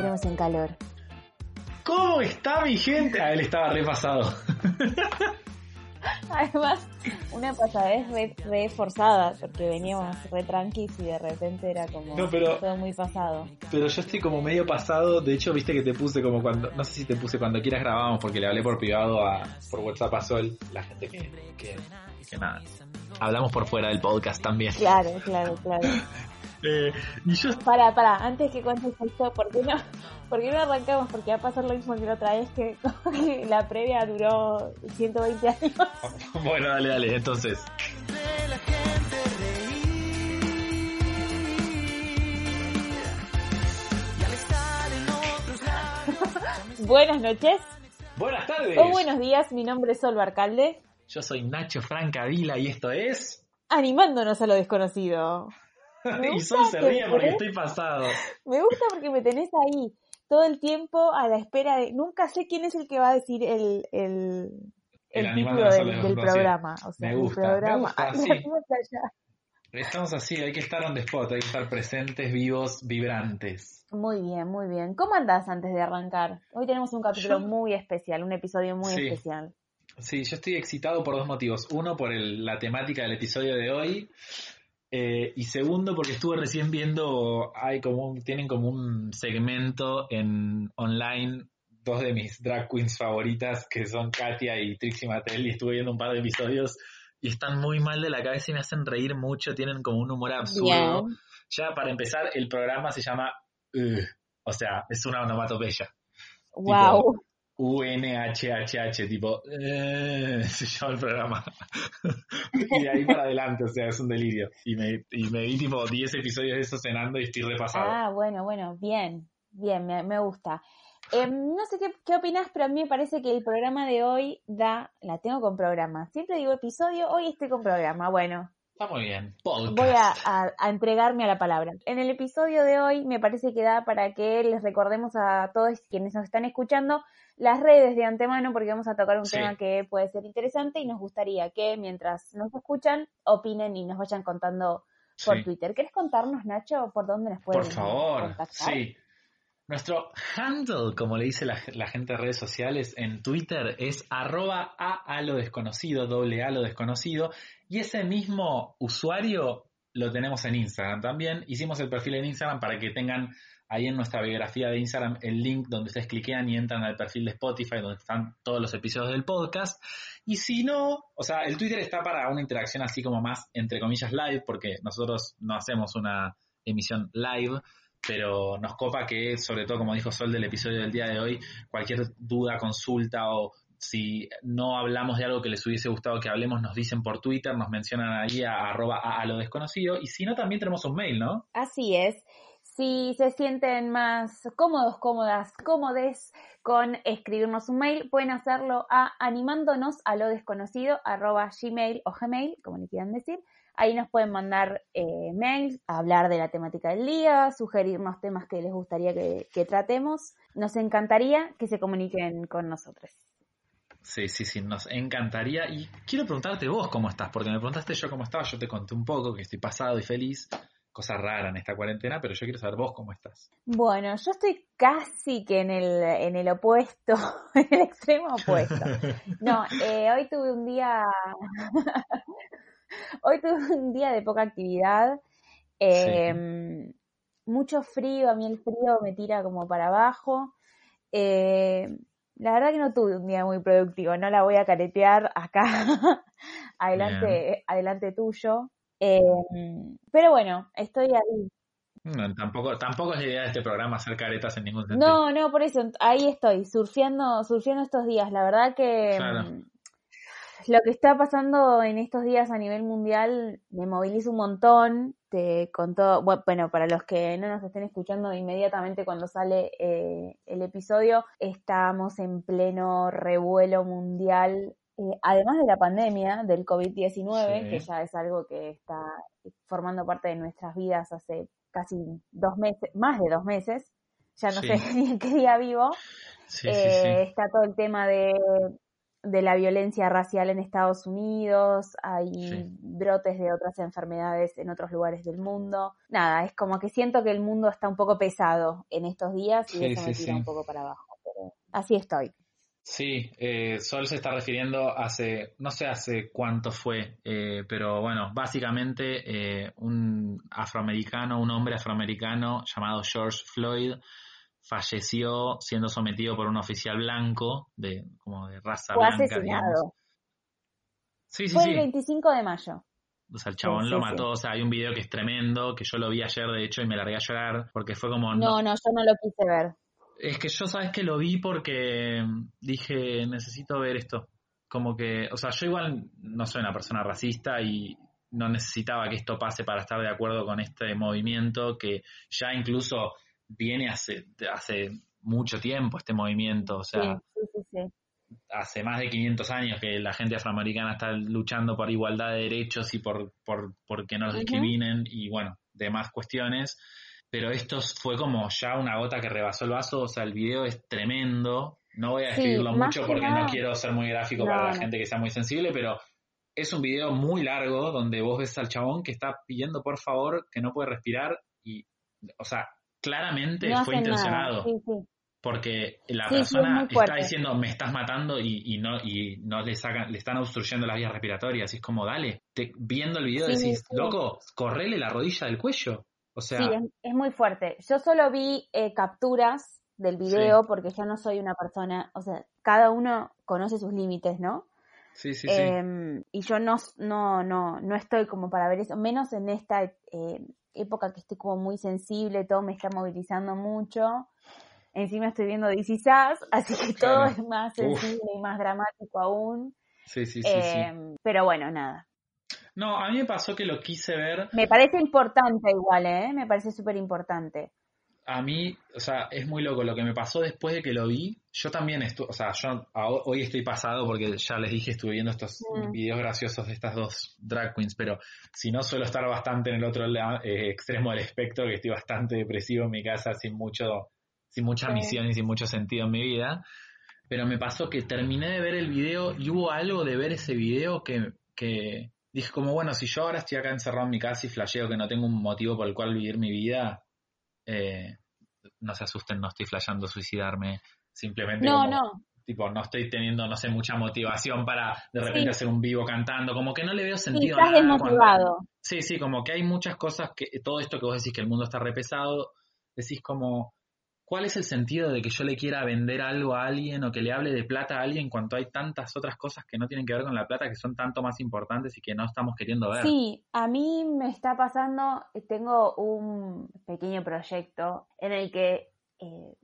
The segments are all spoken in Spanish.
entremos en calor. ¿Cómo está mi gente? Ah, él estaba repasado. Además, una pasadez re, re forzada, porque veníamos re tranquis y de repente era como No, pero- todo muy pasado. Pero yo estoy como medio pasado. De hecho, viste que te puse como cuando. No sé si te puse cuando quieras grabamos, porque le hablé por privado a, por WhatsApp a Sol, la gente que, que, que nada. Hablamos por fuera del podcast también. Claro, claro, claro. Eh, y yo Para, para, antes que cuentes esto, ¿por qué no, por qué no arrancamos? Porque va a pasar lo mismo que la otra vez, que, la previa duró 120 años. Bueno, dale, dale, entonces. Buenas noches Buenas tardes. o buenos días, mi nombre es Sol Barcalde, Yo soy Nacho Francavila y esto es. animándonos a lo desconocido. Me y gusta Sol se ríe porque estoy pasado. Me gusta porque me tenés ahí todo el tiempo a la espera de... Nunca sé quién es el que va a decir el, el, El el título del, programa. O sea, Me el gusta, me programa. gusta, sí. Estamos así, hay que estar on the spot, hay que estar presentes, vivos, vibrantes. Muy bien, muy bien. ¿Cómo andás antes de arrancar? Hoy tenemos un capítulo Yo- muy especial, un episodio muy Sí. especial. Sí, yo estoy excitado por dos motivos. Uno, por el- la temática del episodio de hoy. Eh, y segundo, porque estuve recién viendo, hay como un- tienen como un segmento en online, dos de mis drag queens favoritas, que son Katia y Trixie Mattel, y estuve viendo un par de episodios y están muy mal de la cabeza y me hacen reír mucho, tienen como un humor absurdo. Bien. Ya para empezar, el programa se llama Ugh, o sea, es una onomatopeya. Wow. UNHHH, tipo, eh, se llama el programa. y de ahí para adelante, o sea, es un delirio. Y me, y me vi tipo 10 episodios de eso cenando y estoy repasado. Ah, bueno, bueno, bien, bien, me, me gusta. Em, no sé qué, qué opinas, pero a mí me parece que el programa de hoy da, la tengo con programa. Siempre digo episodio, hoy estoy con programa. Bueno, Está muy bien. Podcast. voy a, a- a entregarme a la palabra. En el episodio de hoy me parece que da para que les recordemos a todos quienes nos están escuchando las redes de antemano porque vamos a tocar un Sí. tema que puede ser interesante y nos gustaría que mientras nos escuchan opinen y nos vayan contando por Sí. Twitter. ¿Querés contarnos, Nacho, por dónde nos pueden Por favor, contactar? sí. Nuestro handle, como le dice la, la gente de redes sociales en Twitter, es arroba a, a lo desconocido, doble a lo desconocido. Y ese mismo usuario lo tenemos en Instagram también. Hicimos el perfil en Instagram para que tengan ahí en nuestra biografía de Instagram el link donde ustedes cliquean y entran al perfil de Spotify donde están todos los episodios del podcast. Y si no, o sea, el Twitter está para una interacción así como más, entre comillas, live, porque nosotros no hacemos una emisión live, pero nos copa que, sobre todo como dijo Sol del episodio del día de hoy, cualquier duda, consulta o si no hablamos de algo que les hubiese gustado que hablemos, nos dicen por Twitter, nos mencionan ahí a arroba a, lo desconocido, y si no, también tenemos un mail, ¿no? Así es. Si se sienten más cómodos, cómodas, cómodes con escribirnos un mail, pueden hacerlo a animándonos a lo desconocido arroba gmail o gmail, como le quieran decir. Ahí nos pueden mandar eh, mails, hablar de la temática del día, sugerirnos temas que les gustaría que tratemos. Nos encantaría que se comuniquen con nosotros. Sí, sí, sí, nos encantaría. Y quiero preguntarte vos cómo estás, porque me preguntaste yo cómo estaba, yo te conté un poco que estoy pasado y feliz, cosa rara en esta cuarentena, pero yo quiero saber vos cómo estás. Bueno, yo estoy casi que en el, en el opuesto, en el extremo opuesto. No, eh, hoy tuve un día, hoy tuve un día de poca actividad, eh, mucho frío, a mí el frío me tira como para abajo. Eh, la verdad que no tuve un día muy productivo, no la voy a caretear acá, adelante, adelante tuyo. Eh, pero bueno, estoy ahí. No, tampoco, tampoco es la idea de este programa hacer caretas en ningún sentido. No, no, por eso, ahí estoy, surfeando, surfeando estos días. La verdad que Claro. mm, lo que está pasando en estos días a nivel mundial me moviliza un montón. Te contó, bu- bueno, para los que no nos estén escuchando inmediatamente cuando sale eh, el episodio, estamos en pleno revuelo mundial. eh, además de la pandemia del COVID-19, Sí. que ya es algo que está formando parte de nuestras vidas hace casi dos meses, más de dos meses, ya no Sí. sé ni en qué día vivo, Sí, eh, está todo el tema de de la violencia racial en Estados Unidos, hay brotes de otras enfermedades en otros lugares del mundo. Nada, es como que siento que el mundo está un poco pesado en estos días y eso me tira un poco para abajo, pero así estoy. Sí, eh, Sol se está refiriendo hace, no sé hace cuánto fue, eh, pero bueno, básicamente eh, un afroamericano, un hombre afroamericano llamado George Floyd falleció siendo sometido por un oficial blanco, de como de raza Fue blanca, asesinado. Sí, sí, Fue sí. el 25 de mayo. O sea, el chabón Sí, lo sí, mató, o sea, hay un video que es tremendo, que yo lo vi ayer de hecho y me largué a llorar, porque fue como... No, no, yo no lo quise ver. Es que yo sabes que lo vi porque dije, necesito ver esto. Como que, o sea, yo igual no soy una persona racista y no necesitaba que esto pase para estar de acuerdo con este movimiento que ya incluso viene hace, hace mucho tiempo este movimiento, o sea, sí, sí, sí. hace más de 500 años que la gente afroamericana está luchando por igualdad de derechos y por, por, por que no los discriminen y bueno, demás cuestiones. Pero esto fue como ya una gota que rebasó el vaso, o sea, el video es tremendo. No voy a escribirlo mucho que porque nada- no quiero ser muy gráfico No, para la no. gente que sea muy sensible, pero es un video muy largo donde vos ves al chabón que está pidiendo por favor que no puede respirar y, o sea, claramente No fue intencionado nada. Sí, sí. porque la Sí, sí, es persona está diciendo me estás matando y, y no y no le sacan le están obstruyendo las vías respiratorias y es como dale te- viendo el video decís loco correle la rodilla del cuello o sea Sí, es, es muy fuerte. Yo solo vi eh, capturas del video porque yo no soy una persona, o sea, cada uno conoce sus límites, ¿no? sí sí sí Em, y yo no, no, no, no estoy como para ver eso, menos en esta eh, época que estoy como muy sensible, todo me está movilizando mucho. Encima estoy viendo DC Sass, así que todo es más Uf. sensible y más dramático aún. sí sí sí, sí. Em, Pero bueno, nada. no a mí me pasó que lo quise ver Me parece importante igual, ¿eh? Me parece súper importante. a mí, o sea, es muy loco. Lo que me pasó después de que lo vi, yo también estuve, o sea, yo hoy estoy pasado porque ya les dije, estuve viendo estos Mm. videos graciosos de estas dos drag queens, pero si no suelo estar bastante en el otro la- eh, extremo del espectro, que estoy bastante depresivo en mi casa, sin mucho, sin mucha Sí. misión y sin mucho sentido en mi vida. Pero me pasó que terminé de ver el video y hubo algo de ver ese video que, que dije como, bueno, si yo ahora estoy acá encerrado en mi casa y flasheo que no tengo un motivo por el cual vivir mi vida, eh, no se asusten, no estoy flasheando suicidarme, simplemente No, como, no. tipo, no estoy teniendo, no sé, mucha motivación para de repente Sí. hacer un vivo cantando, como que no le veo sentido estás cuando- desmotivado. Sí, sí, como que hay muchas cosas que, todo esto que vos decís que el mundo está repesado, decís como, ¿cuál es el sentido de que yo le quiera vender algo a alguien o que le hable de plata a alguien cuando hay tantas otras cosas que no tienen que ver con la plata que son tanto más importantes y que no estamos queriendo ver? Sí, a mí me está pasando, tengo un pequeño proyecto en el que eh,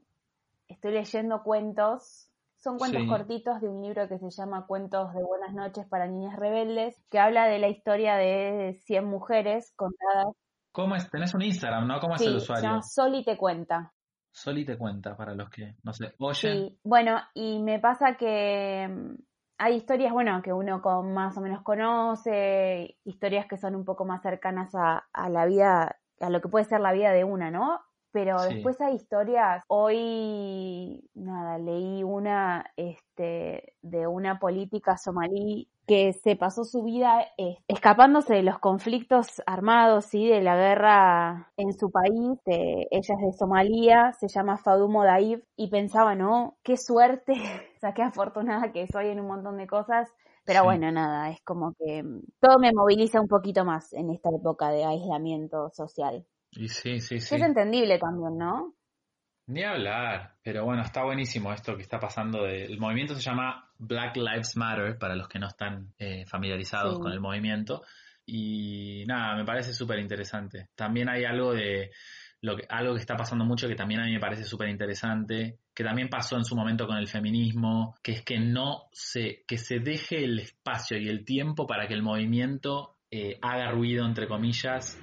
estoy leyendo cuentos, son cuentos Sí. cortitos de un libro que se llama Cuentos de Buenas noches para Niñas Rebeldes, que habla de la historia de 100 mujeres contadas. ¿Cómo es? Tenés un Instagram, ¿no? ¿Cómo es el se usuario? llama Sol y te cuenta. Soli te cuenta para los que, no sé, oyen. Sí, bueno, y me pasa que mm, hay historias, bueno, que uno con, más o menos conoce, historias que son un poco más cercanas a, a la vida, a lo que puede ser la vida de una, ¿no? Pero Sí. después hay historias, hoy, nada, leí una este, de una política somalí que se pasó su vida escapándose de los conflictos armados y de la guerra en su país. eh, ella es de Somalia, se llama Fadumo Daib y pensaba, ¿no? Qué suerte, o sea, qué afortunada que soy en un montón de cosas. Pero Sí. bueno, nada, es como que mm, todo me moviliza un poquito más en esta época de aislamiento social. Y sí, sí, sí. Es entendible también, ¿no? Ni hablar, pero bueno, está buenísimo esto que está pasando. de- el movimiento se llama Black Lives Matter, para los que no están eh, familiarizados Sí. con el movimiento. Y nada, me parece súper interesante. También hay algo de lo que, algo que está pasando mucho que también a mí me parece súper interesante, que también pasó en su momento con el feminismo, que es que no se, que se deje el espacio y el tiempo para que el movimiento eh, haga ruido, entre comillas,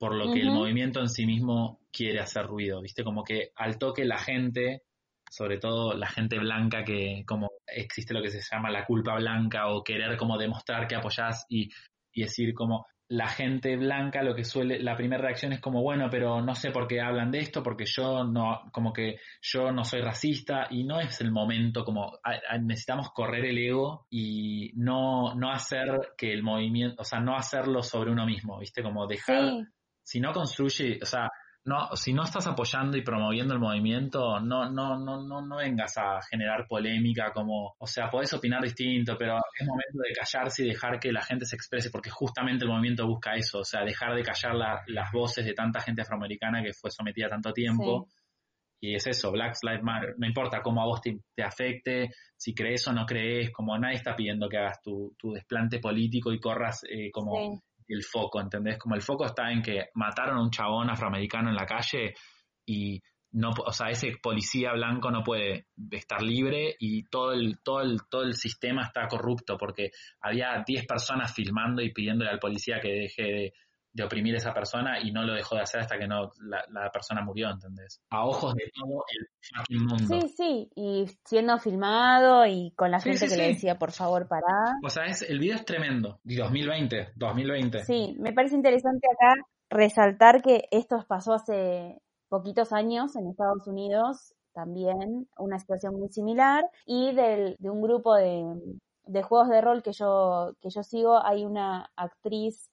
por lo que el movimiento en sí mismo quiere hacer ruido, ¿viste? Como que al toque la gente, sobre todo la gente blanca que como existe lo que se llama la culpa blanca o querer como demostrar que apoyás y, y decir como la gente blanca lo que suele, la primera reacción es como, bueno, pero no sé por qué hablan de esto, porque yo no, como que yo no soy racista y no es el momento, como necesitamos correr el ego y no, no hacer que el movimiento, o sea, no hacerlo sobre uno mismo, ¿viste? Como dejar, si no construye, o sea, no, si no estás apoyando y promoviendo el movimiento, no, no, no, no, no vengas a generar polémica como, o sea, podés opinar distinto, pero es momento de callarse y dejar que la gente se exprese, porque justamente el movimiento busca eso, o sea, dejar de callar las voces de tanta gente afroamericana que fue sometida tanto tiempo. Y es eso, Black Lives Matter. No importa cómo a vos te, afecte, si crees o no crees, como nadie está pidiendo que hagas tu, tu desplante político y corras eh, como el foco, ¿entendés? Como el foco está en que mataron a un chabón afroamericano en la calle y no, o sea, ese policía blanco no puede estar libre y todo el, todo el, todo el sistema está corrupto porque había 10 personas filmando y pidiéndole al policía que deje de, de oprimir a esa persona y no lo dejó de hacer hasta que no la, persona murió, ¿entendés? A ojos de todo el fucking mundo. Sí, sí, y siendo filmado y con la gente que le decía, por favor, pará. O sea, es, el video es tremendo. Y 2020, 2020. Sí, me parece interesante acá resaltar que esto pasó hace poquitos años en Estados Unidos también, una situación muy similar, y del, de un grupo de, de juegos de rol que yo, que yo sigo, hay una actriz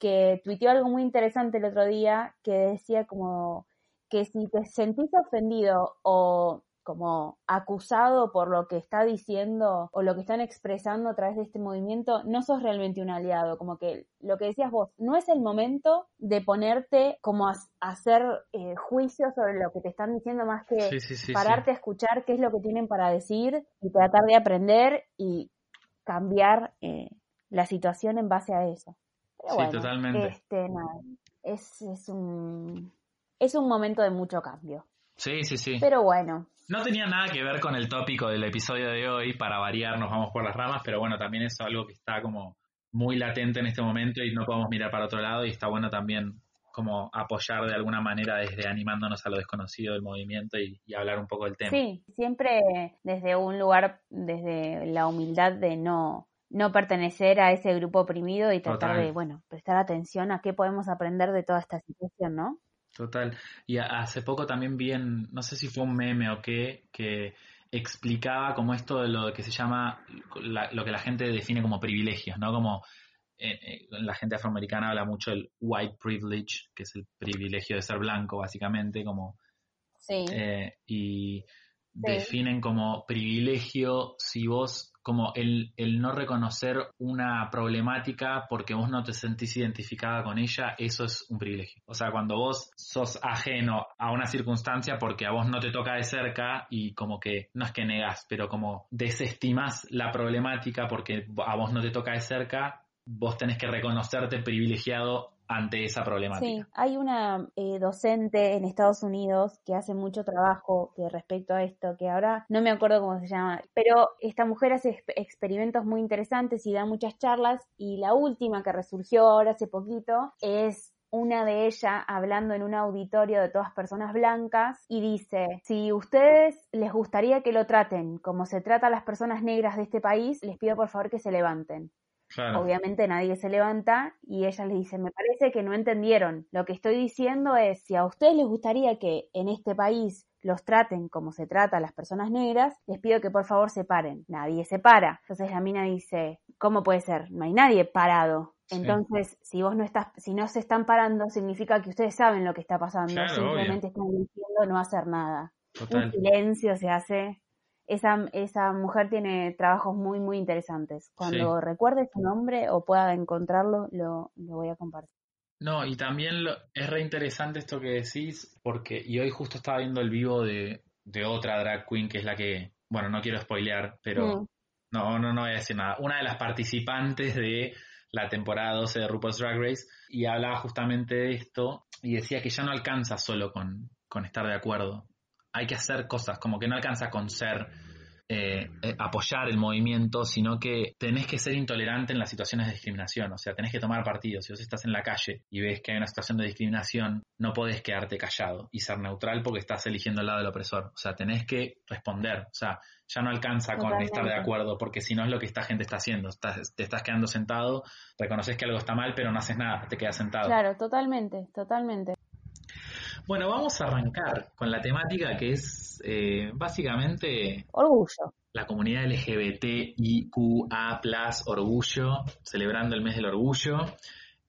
que tuiteó algo muy interesante el otro día que decía como que si te sentís ofendido o como acusado por lo que está diciendo o lo que están expresando a través de este movimiento, no sos realmente un aliado, como que lo que decías vos, no es el momento de ponerte como a, hacer eh, juicios sobre lo que te están diciendo más que pararte a escuchar qué es lo que tienen para decir y tratar de aprender y cambiar eh, la situación en base a eso sí, totalmente. Este, es, es, un, es un momento de mucho cambio. Sí, sí, sí. Pero bueno. No tenía nada que ver con el tópico del episodio de hoy, para variar nos vamos por las ramas, pero bueno, también es algo que está como muy latente en este momento y no podemos mirar para otro lado y está bueno también como apoyar de alguna manera desde animándonos a lo desconocido del movimiento y, y, hablar un poco del tema. Sí, siempre desde un lugar, desde la humildad de no, no pertenecer a ese grupo oprimido y tratar de, bueno, prestar atención a qué podemos aprender de toda esta situación, ¿no? Total. Y hace poco también vi en, no sé si fue un meme o qué, que explicaba como esto de lo que se llama, lo que la gente define como privilegios, ¿no? Como eh, eh, la gente afroamericana habla mucho del white privilege, que es el privilegio de ser blanco, básicamente, como... Sí. Eh, y definen como privilegio si vos como el, el, no reconocer una problemática porque vos no te sentís identificada con ella, eso es un privilegio. O sea, cuando vos sos ajeno a una circunstancia porque a vos no te toca de cerca y como que, no es que negas, pero como desestimas la problemática porque a vos no te toca de cerca, vos tenés que reconocerte privilegiado ante esa problemática. Sí, hay una eh, docente en Estados Unidos que hace mucho trabajo que respecto a esto, que ahora no me acuerdo cómo se llama, pero esta mujer hace experimentos muy interesantes y da muchas charlas y la última que resurgió ahora hace poquito es una de ellas hablando en un auditorio de todas personas blancas y dice, si ustedes les gustaría que lo traten como se trata a las personas negras de este país, les pido por favor que se levanten. Obviamente nadie se levanta y ella le dice, me parece que no entendieron. Lo que estoy diciendo es, si a ustedes les gustaría que en este país los traten como se trata a las personas negras, les pido que por favor se paren. Nadie se para. Entonces la mina dice, ¿cómo puede ser? No hay nadie parado. Entonces, si vos no estás, si no se están parando, significa que ustedes saben lo que está pasando. Simplemente están diciendo no hacer nada. Un silencio se hace esa, esa mujer tiene trabajos muy, muy interesantes. Cuando recuerde su nombre o pueda encontrarlo, lo, lo voy a compartir. No, y también es re interesante esto que decís, porque, y hoy justo estaba viendo el vivo de, de otra drag queen, que es la que, bueno, no quiero spoilear, pero mm. no, no, no voy a decir nada. Una de las participantes de la temporada 12 de RuPaul's Drag Race, y hablaba justamente de esto, y decía que ya no alcanza solo con, con estar de acuerdo, hay que hacer cosas, como que no alcanza con ser eh, eh, apoyar el movimiento, sino que tenés que ser intolerante en las situaciones de discriminación, o sea, tenés que tomar partido. Si vos estás en la calle y ves que hay una situación de discriminación, no podés quedarte callado y ser neutral porque estás eligiendo el lado del opresor. O sea, tenés que responder. O sea, ya no alcanza con estar de acuerdo, porque si no es lo que esta gente está haciendo. te estás quedando sentado, reconoces que algo está mal, pero no haces nada, te quedas sentado. Claro, totalmente, totalmente. Bueno, vamos a arrancar con la temática que es eh, básicamente... Orgullo. La comunidad LGBTIQA, orgullo, celebrando el mes del orgullo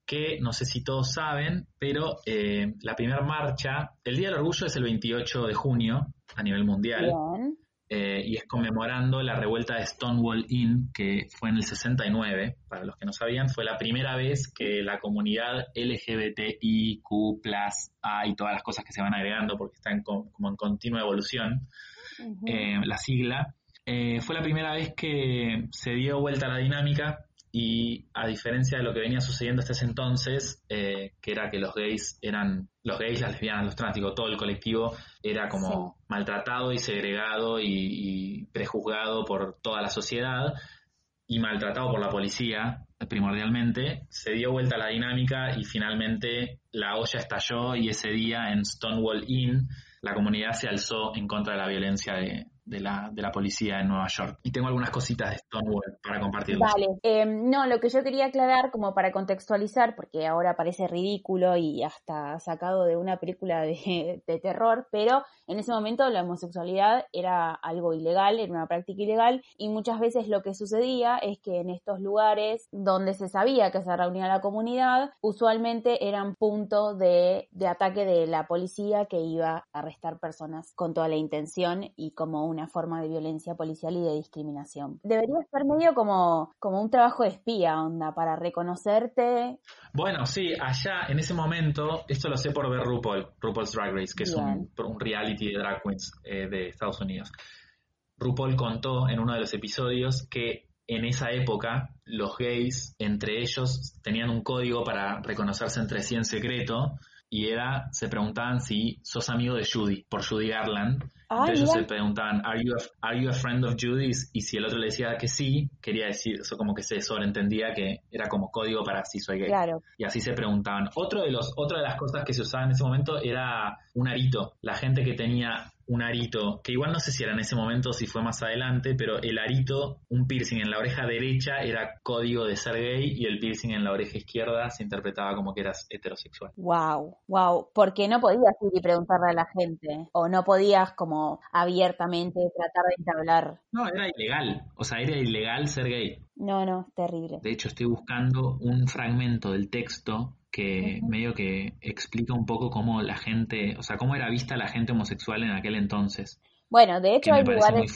que no sé si todos saben, pero eh, la primera marcha, el Día del Orgullo es el 28 de junio a nivel mundial. Eh, y es conmemorando la revuelta de Stonewall Inn, que fue en el 69, para los que no sabían, fue la primera vez que la comunidad LGBTIQ, A y todas las cosas que se van agregando porque están como en continua evolución, eh, la sigla, fue la primera vez que se dio vuelta a la dinámica y a diferencia de lo que venía sucediendo hasta ese entonces, eh, que era que los gays eran, los gays, las lesbianas, los trans, todo el colectivo era como maltratado y segregado y, prejuzgado por toda la sociedad y maltratado por la policía primordialmente, se dio vuelta la dinámica y finalmente la olla estalló y ese día en Stonewall Inn la comunidad se alzó en contra de la violencia de, de la, de la policía en Nueva York. Y tengo algunas cositas de Stonewall para compartir. Vale, em, no, lo que yo quería aclarar como para contextualizar, porque ahora parece ridículo y hasta sacado de una película de, terror, pero en ese momento la homosexualidad era algo ilegal, era una práctica ilegal y muchas veces lo que sucedía es que en estos lugares donde se sabía que se reunía la comunidad, usualmente eran puntos de, de ataque de la policía que iba a arrestar personas con toda la intención y como una forma de violencia policial y de discriminación. Debería ser medio como, como un trabajo de espía, onda, para reconocerte. Bueno, sí, allá en ese momento, esto lo sé por ver RuPaul, RuPaul's Drag Race, que es un, reality de drag queens eh, de Estados Unidos. RuPaul contó en uno de los episodios que en esa época los gays entre ellos tenían un código para reconocerse entre sí en secreto y era, se preguntaban si sos amigo de Judy, por Judy Garland. Entonces ellos se preguntaban, ¿Are you, a, ¿Are you a friend of Judy's? Y si el otro le decía que sí, quería decir, eso como que se sobreentendía que era como código para si soy gay. Claro. Y así se preguntaban. Otro de los, otra de las cosas que se usaba en ese momento era un arito. La gente que tenía un arito, que igual no sé si era en ese momento o si fue más adelante, pero el arito, un piercing en la oreja derecha era código de ser gay y el piercing en la oreja izquierda se interpretaba como que eras heterosexual. Wow, wow, porque no podías ir y preguntarle a la gente o no podías como abiertamente tratar de entablar. No, era ilegal, o sea, era ilegal ser gay. No, no, terrible. De hecho, estoy buscando un fragmento del texto que medio que explica un poco cómo la gente, o sea, cómo era vista la gente homosexual en aquel entonces. Bueno, de hecho hay lugares,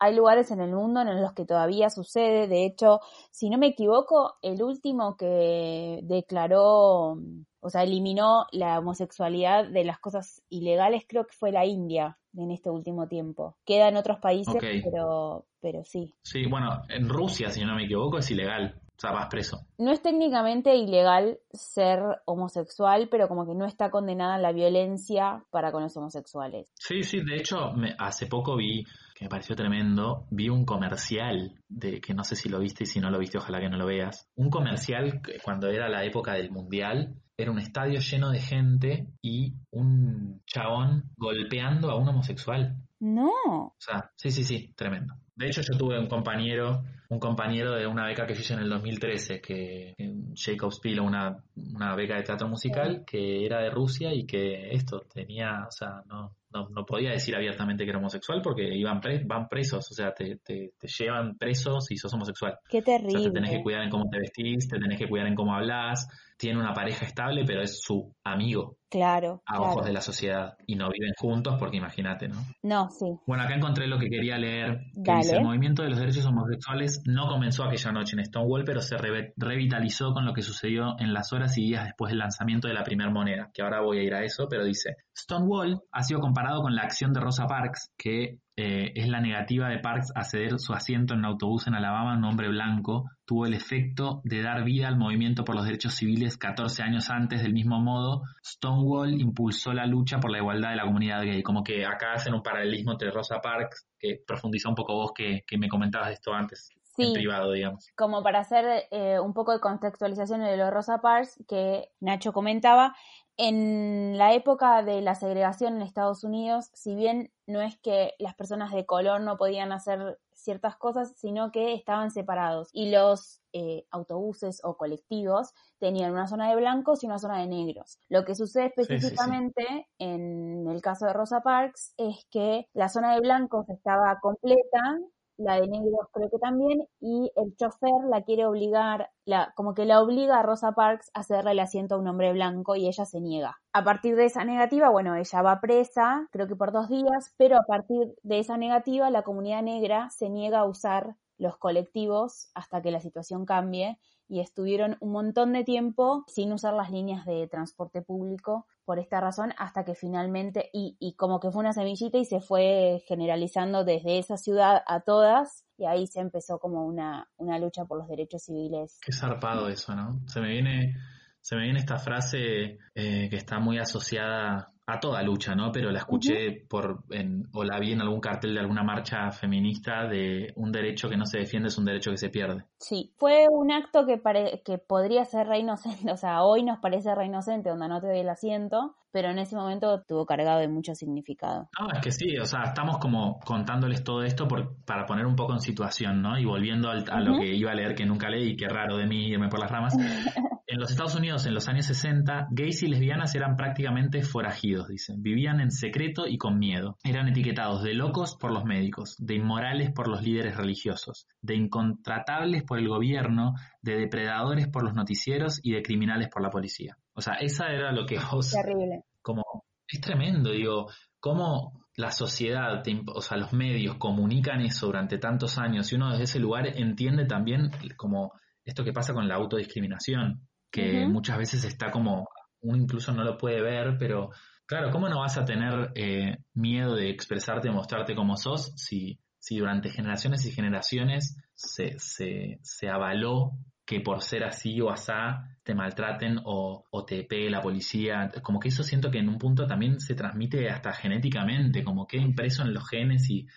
hay lugares en el mundo en los que todavía sucede. De hecho, si no me equivoco, el último que declaró, o sea, eliminó la homosexualidad de las cosas ilegales, creo que fue la India en este último tiempo. Queda en otros países, pero, pero sí. Sí, bueno, en Rusia, si no me equivoco, es ilegal. O sea, vas preso. No es técnicamente ilegal ser homosexual, pero como que no está condenada la violencia para con los homosexuales. Sí, sí, de hecho, me, hace poco vi, que me pareció tremendo, vi un comercial de que no sé si lo viste y si no lo viste, ojalá que no lo veas. Un comercial cuando era la época del mundial, era un estadio lleno de gente y un chabón golpeando a un homosexual. No. O sea, sí, sí, sí, tremendo. De hecho, yo tuve un compañero, un compañero de una beca que yo hice en el 2013, que Jacob Spiel, una, una beca de teatro musical, que era de Rusia y que esto tenía, o sea, no, no, no podía decir abiertamente que era homosexual porque iban van presos, o sea, te, te, llevan presos y sos homosexual. Qué terrible. O sea, te tenés que cuidar en cómo te vestís, te tenés que cuidar en cómo hablas, tiene una pareja estable, pero es su amigo. Claro. A ojos de la sociedad. Y no viven juntos porque imagínate, ¿no? No, sí. Bueno, acá encontré lo que quería leer. Que dice, el movimiento de los derechos homosexuales no comenzó aquella noche en Stonewall, pero se revitalizó con lo que sucedió en las horas y días después del lanzamiento de la primera moneda. Que ahora voy a ir a eso, pero dice, Stonewall ha sido comparado comparado con la acción de Rosa Parks, que eh, es la negativa de Parks a ceder su asiento en un autobús en Alabama a un hombre blanco, tuvo el efecto de dar vida al movimiento por los derechos civiles 14 años antes. Del mismo modo, Stonewall impulsó la lucha por la igualdad de la comunidad gay. Como que acá hacen un paralelismo entre Rosa Parks, que profundiza un poco vos que, me comentabas de esto antes. en privado, digamos. Como para hacer eh, un poco de contextualización de lo Rosa Parks que Nacho comentaba, en la época de la segregación en Estados Unidos, si bien no es que las personas de color no podían hacer ciertas cosas, sino que estaban separados y los eh, autobuses o colectivos tenían una zona de blancos y una zona de negros. Lo que sucede específicamente en el caso de Rosa Parks es que la zona de blancos estaba completa la de negros creo que también, y el chofer la quiere obligar, la, como que la obliga a Rosa Parks a cederle el asiento a un hombre blanco y ella se niega. A partir de esa negativa, bueno, ella va presa, creo que por dos días, pero a partir de esa negativa la comunidad negra se niega a usar los colectivos hasta que la situación cambie y estuvieron un montón de tiempo sin usar las líneas de transporte público por esta razón hasta que finalmente, y, y como que fue una semillita y se fue generalizando desde esa ciudad a todas, y ahí se empezó como una, una lucha por los derechos civiles. Qué zarpado eso, ¿no? Se me viene, se me viene esta frase eh, que está muy asociada a toda lucha, ¿no? Pero la escuché por, en, o la vi en algún cartel de alguna marcha feminista de un derecho que no se defiende es un derecho que se pierde. Sí, fue un acto que, que podría ser re inocente, o sea, hoy nos parece re inocente, donde no te doy el asiento, pero en ese momento tuvo cargado de mucho significado. No, es que sí, o sea, estamos como contándoles todo esto por, para poner un poco en situación, ¿no? Y volviendo a lo que iba a leer que nunca leí, qué raro de mí irme por las ramas. en los Estados Unidos, en los años 60, gays y lesbianas eran prácticamente forajidos, dicen. Vivían en secreto y con miedo. Eran etiquetados de locos por los médicos, de inmorales por los líderes religiosos, de incontratables por el gobierno, de depredadores por los noticieros y de criminales por la policía. O sea, esa era lo que vos... Terrible. Como, es tremendo, digo, cómo la sociedad, o sea, los medios comunican eso durante tantos años y uno desde ese lugar entiende también como esto que pasa con la autodiscriminación, que muchas veces está como, uno incluso no lo puede ver, pero claro, ¿cómo no vas a tener eh, miedo de expresarte, mostrarte como sos si, si durante generaciones y generaciones se, se, se avaló que por ser así o asá te maltraten o, te pegue la policía. Como que eso siento que en un punto también se transmite hasta genéticamente, como queda impreso en los genes y,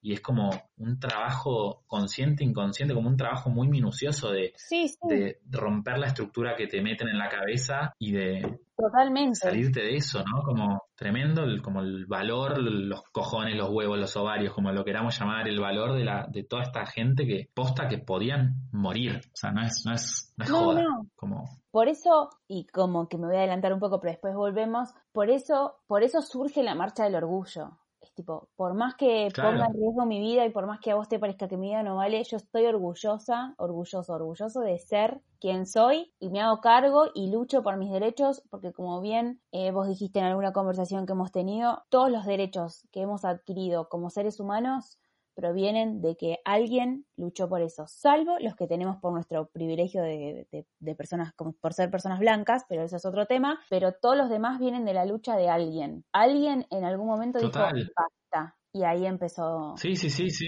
y es como un trabajo consciente, inconsciente, como un trabajo muy minucioso de, de romper la estructura que te meten en la cabeza y de Totalmente. salirte de eso, ¿no? Como tremendo, el, como el valor, los cojones, los huevos, los ovarios, como lo queramos llamar, el valor de, la, de toda esta gente que posta que podían morir. O sea, no es, no es, no es joda. Como... Por eso, y como que me voy a adelantar un poco, pero después volvemos, por eso, por eso surge la marcha del orgullo tipo, por más que ponga en riesgo mi vida y por más que a vos te parezca que mi vida no vale, yo estoy orgullosa, orgulloso, orgulloso de ser quien soy y me hago cargo y lucho por mis derechos porque como bien eh, vos dijiste en alguna conversación que hemos tenido, todos los derechos que hemos adquirido como seres humanos provienen de que alguien luchó por eso, salvo los que tenemos por nuestro privilegio de, personas, por ser personas blancas, pero eso es otro tema, pero todos los demás vienen de la lucha de alguien. Alguien en algún momento dijo, basta, y ahí empezó. Sí, sí, sí, sí.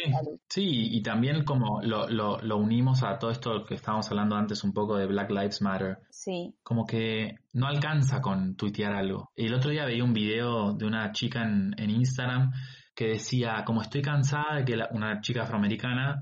Sí, y también como lo, lo, lo, unimos a todo esto que estábamos hablando antes un poco de Black Lives Matter. Sí. Como que no alcanza con tuitear algo. El otro día veía un video de una chica en, en Instagram que decía, como estoy cansada de que una chica afroamericana,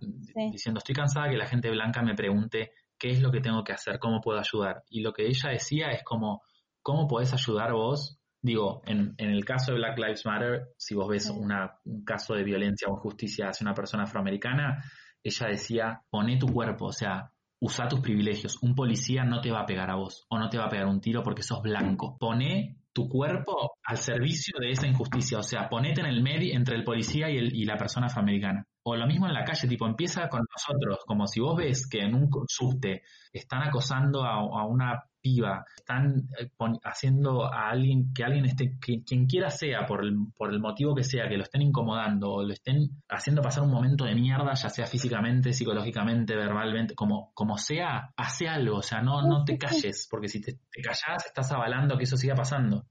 diciendo, estoy cansada de que la gente blanca me pregunte qué es lo que tengo que hacer, cómo puedo ayudar. Y lo que ella decía es como, ¿cómo podés ayudar vos? Digo, en, en el caso de Black Lives Matter, si vos ves una, un caso de violencia o injusticia hacia una persona afroamericana, ella decía, poné tu cuerpo, o sea, usa tus privilegios. Un policía no te va a pegar a vos o no te va a pegar un tiro porque sos blanco. Poné tu cuerpo al servicio de esa injusticia. O sea, ponete en el medio entre el policía y, el, y la persona afroamericana. O lo mismo en la calle, tipo, empieza con nosotros, como si vos ves que en un subte están acosando a, una piba, están eh, haciendo a alguien, que alguien esté, quien quiera sea, por el, por el motivo que sea, que lo estén incomodando o lo estén haciendo pasar un momento de mierda, ya sea físicamente, psicológicamente, verbalmente, como, como sea, hace algo, o sea, no, no te calles, porque si te, te callas estás avalando que eso siga pasando.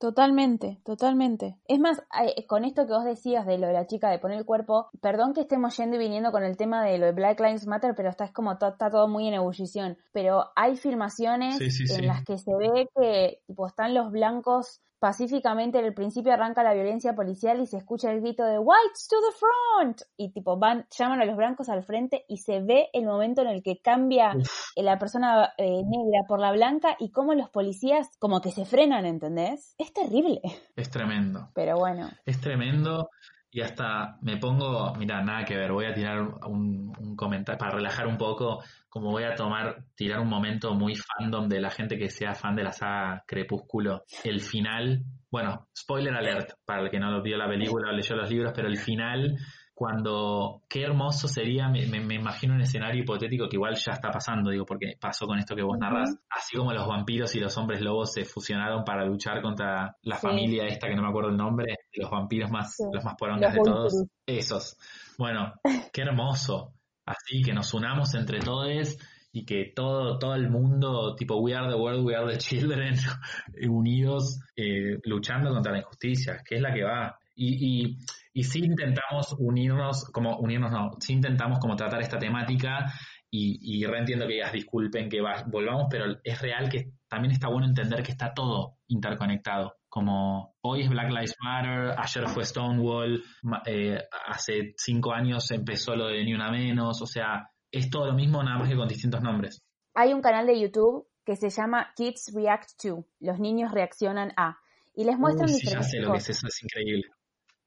Totalmente, totalmente. Es más, eh, con esto que vos decías de lo de la chica de poner el cuerpo, perdón que estemos yendo y viniendo con el tema de lo de Black Lives Matter, pero está es como está todo muy en ebullición. Pero hay filmaciones en las que se ve que tipo están los blancos pacíficamente en el principio arranca la violencia policial y se escucha el grito de whites to the front y tipo van llaman a los blancos al frente y se ve el momento en el que cambia la persona eh, negra por la blanca y cómo los policías como que se frenan, ¿entendés? Es terrible. Es tremendo. Pero bueno. Es tremendo y hasta me pongo, mira, nada que ver, voy a tirar un, un, comentario para relajar un poco, como voy a tomar, tirar un momento muy fandom de la gente que sea fan de la saga Crepúsculo. El final, bueno, spoiler alert, para el que no vio la película o leyó los libros, pero el final cuando qué hermoso sería, me, imagino un escenario hipotético que igual ya está pasando, digo, porque pasó con esto que vos narras, así como los vampiros y los hombres lobos se fusionaron para luchar contra la familia esta que no me acuerdo el nombre, los vampiros más, los más porongas de todos, esos. Bueno, qué hermoso, así que nos unamos entre todos y que todo, todo el mundo, tipo We Are the World, We Are the Children, unidos, eh, luchando contra la injusticia, que es la que va. Y, y, y sí intentamos unirnos, como unirnos no, sí intentamos como tratar esta temática y, y reentiendo que ellas disculpen que volvamos, pero es real que también está bueno entender que está todo interconectado. Como hoy es Black Lives Matter, ayer fue Stonewall, eh, hace cinco años empezó lo de Ni Una Menos, o sea, es todo lo mismo, nada más que con distintos nombres. Hay un canal de YouTube que se llama Kids React to, los niños reaccionan a, y les muestran sí, ya sé lo que es eso, es increíble.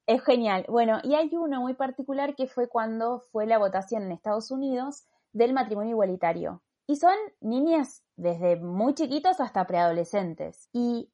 Es genial. Bueno, y hay uno muy particular que fue cuando fue la votación en Estados Unidos del matrimonio igualitario. Y son niñas desde muy chiquitos hasta preadolescentes. Y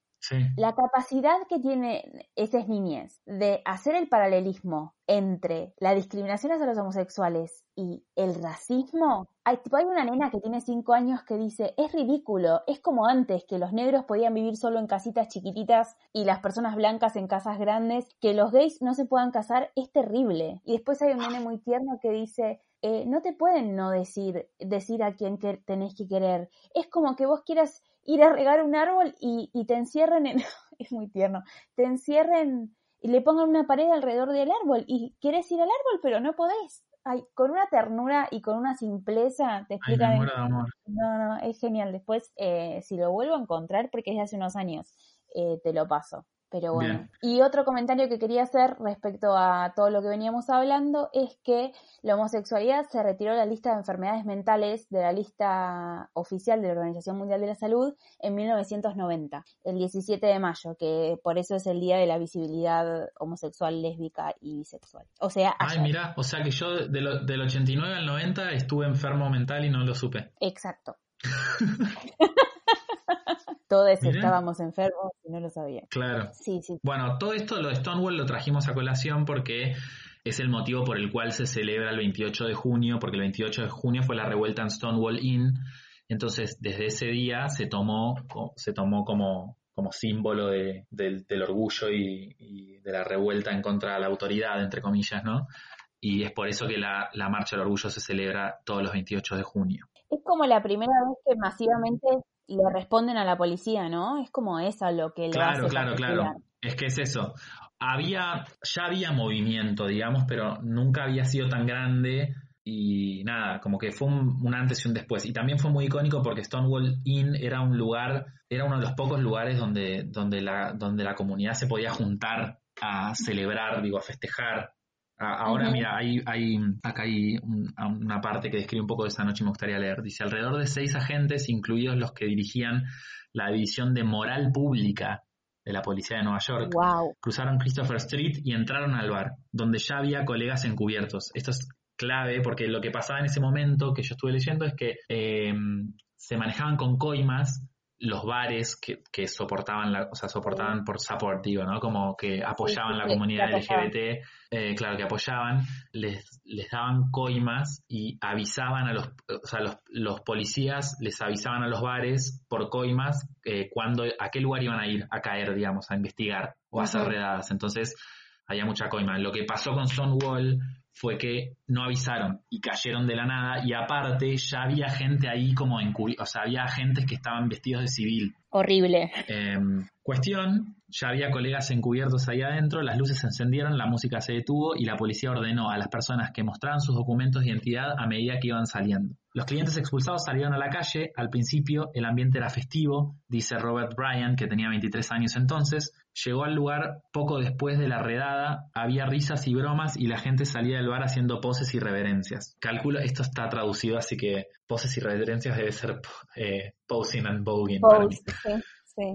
la capacidad que tiene esas niñez de hacer el paralelismo entre la discriminación hacia los homosexuales y el racismo. Hay, tipo, hay una nena que tiene cinco años que dice, es ridículo, es como antes, que los negros podían vivir solo en casitas chiquititas y las personas blancas en casas grandes, que los gays no se puedan casar, es terrible. Y después hay un nene muy tierno que dice, eh, no te pueden no decir, decir a quién que tenés que querer. Es como que vos quieras ir a regar un árbol y, te encierren en, es muy tierno, te encierren y le pongan una pared alrededor del árbol y quieres ir al árbol pero no podés. Ay, con una ternura y con una simpleza te explican. No, no, es genial. Después, eh, si lo vuelvo a encontrar, porque es de hace unos años, eh, te lo paso. Pero bueno. Y otro comentario que quería hacer respecto a todo lo que veníamos hablando es que la homosexualidad se retiró de la lista de enfermedades mentales de la lista oficial de la Organización Mundial de la Salud en 1990, el 17 de mayo, que por eso es el día de la visibilidad homosexual, lésbica y bisexual. O sea, Ay, mira, o sea que yo del 89 al 90 estuve enfermo mental y no lo supe. Exacto. todos estábamos enfermos y no lo sabía. Claro. Sí, sí. Bueno, todo esto, lo de Stonewall, lo trajimos a colación porque es el motivo por el cual se celebra el 28 de junio, porque el 28 de junio fue la revuelta en Stonewall Inn. Entonces, desde ese día se tomó, se tomó como, como símbolo de, del, orgullo y, y, de la revuelta en contra de la autoridad, entre comillas, ¿no? Y es por eso que la, la Marcha del Orgullo se celebra todos los 28 de junio. Es como la primera vez que masivamente le responden a la policía, ¿no? Es como eso lo que Claro, claro, claro. Es que es eso. Había, ya había movimiento, digamos, pero nunca había sido tan grande y nada, como que fue un, antes y un después. Y también fue muy icónico porque Stonewall Inn era un lugar, era uno de los pocos lugares donde, donde, la, donde la comunidad se podía juntar a celebrar, digo, a festejar Ahora, mira, hay, hay, acá hay una parte que describe un poco de esa noche y me gustaría leer. Dice, alrededor de seis agentes, incluidos los que dirigían la división de moral pública de la policía de Nueva York, cruzaron Christopher Street y entraron al bar, donde ya había colegas encubiertos. Esto es clave porque lo que pasaba en ese momento que yo estuve leyendo es que eh, se manejaban con coimas los bares que, que soportaban, la, o sea, soportaban por support, digo, ¿no? Como que apoyaban la comunidad LGBT, eh, claro, que apoyaban, les, les daban coimas y avisaban a los, o sea, los, los policías les avisaban a los bares por coimas eh, cuando, a qué lugar iban a ir a caer, digamos, a investigar o a hacer redadas. Entonces, había mucha coima. Lo que pasó con Stonewall fue que no avisaron y cayeron de la nada y aparte ya había gente ahí como en o sea, había agentes que estaban vestidos de civil. Horrible. Em, cuestión ya había colegas encubiertos ahí adentro, las luces se encendieron, la música se detuvo y la policía ordenó a las personas que mostraran sus documentos de identidad a medida que iban saliendo. Los clientes expulsados salieron a la calle, al principio el ambiente era festivo, dice Robert Bryan, que tenía 23 años entonces, llegó al lugar poco después de la redada, había risas y bromas y la gente salía del bar haciendo poses y reverencias. Calculo, esto está traducido, así que poses y reverencias debe ser eh, posing and voguing.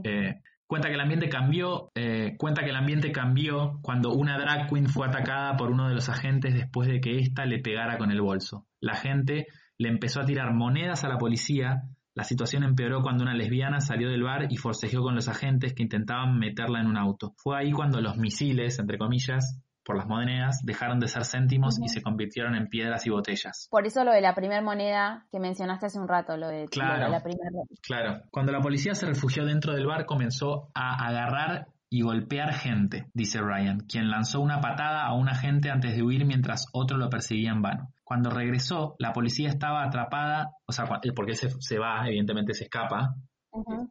Eh, Cuenta que el ambiente cambió, eh, cuenta que el ambiente cambió cuando una drag queen fue atacada por uno de los agentes después de que ésta le pegara con el bolso. La gente le empezó a tirar monedas a la policía. La situación empeoró cuando una lesbiana salió del bar y forcejeó con los agentes que intentaban meterla en un auto. Fue ahí cuando los misiles, entre comillas, por las monedas dejaron de ser céntimos y se convirtieron en piedras y botellas. Por eso lo de la primera moneda que mencionaste hace un rato, lo de, claro, la primera. Claro. Cuando la policía se refugió dentro del bar comenzó a agarrar y golpear gente, dice Ryan, quien lanzó una patada a un agente antes de huir mientras otro lo perseguía en vano. Cuando regresó, la policía estaba atrapada, o sea, porque él se, se va, evidentemente se escapa,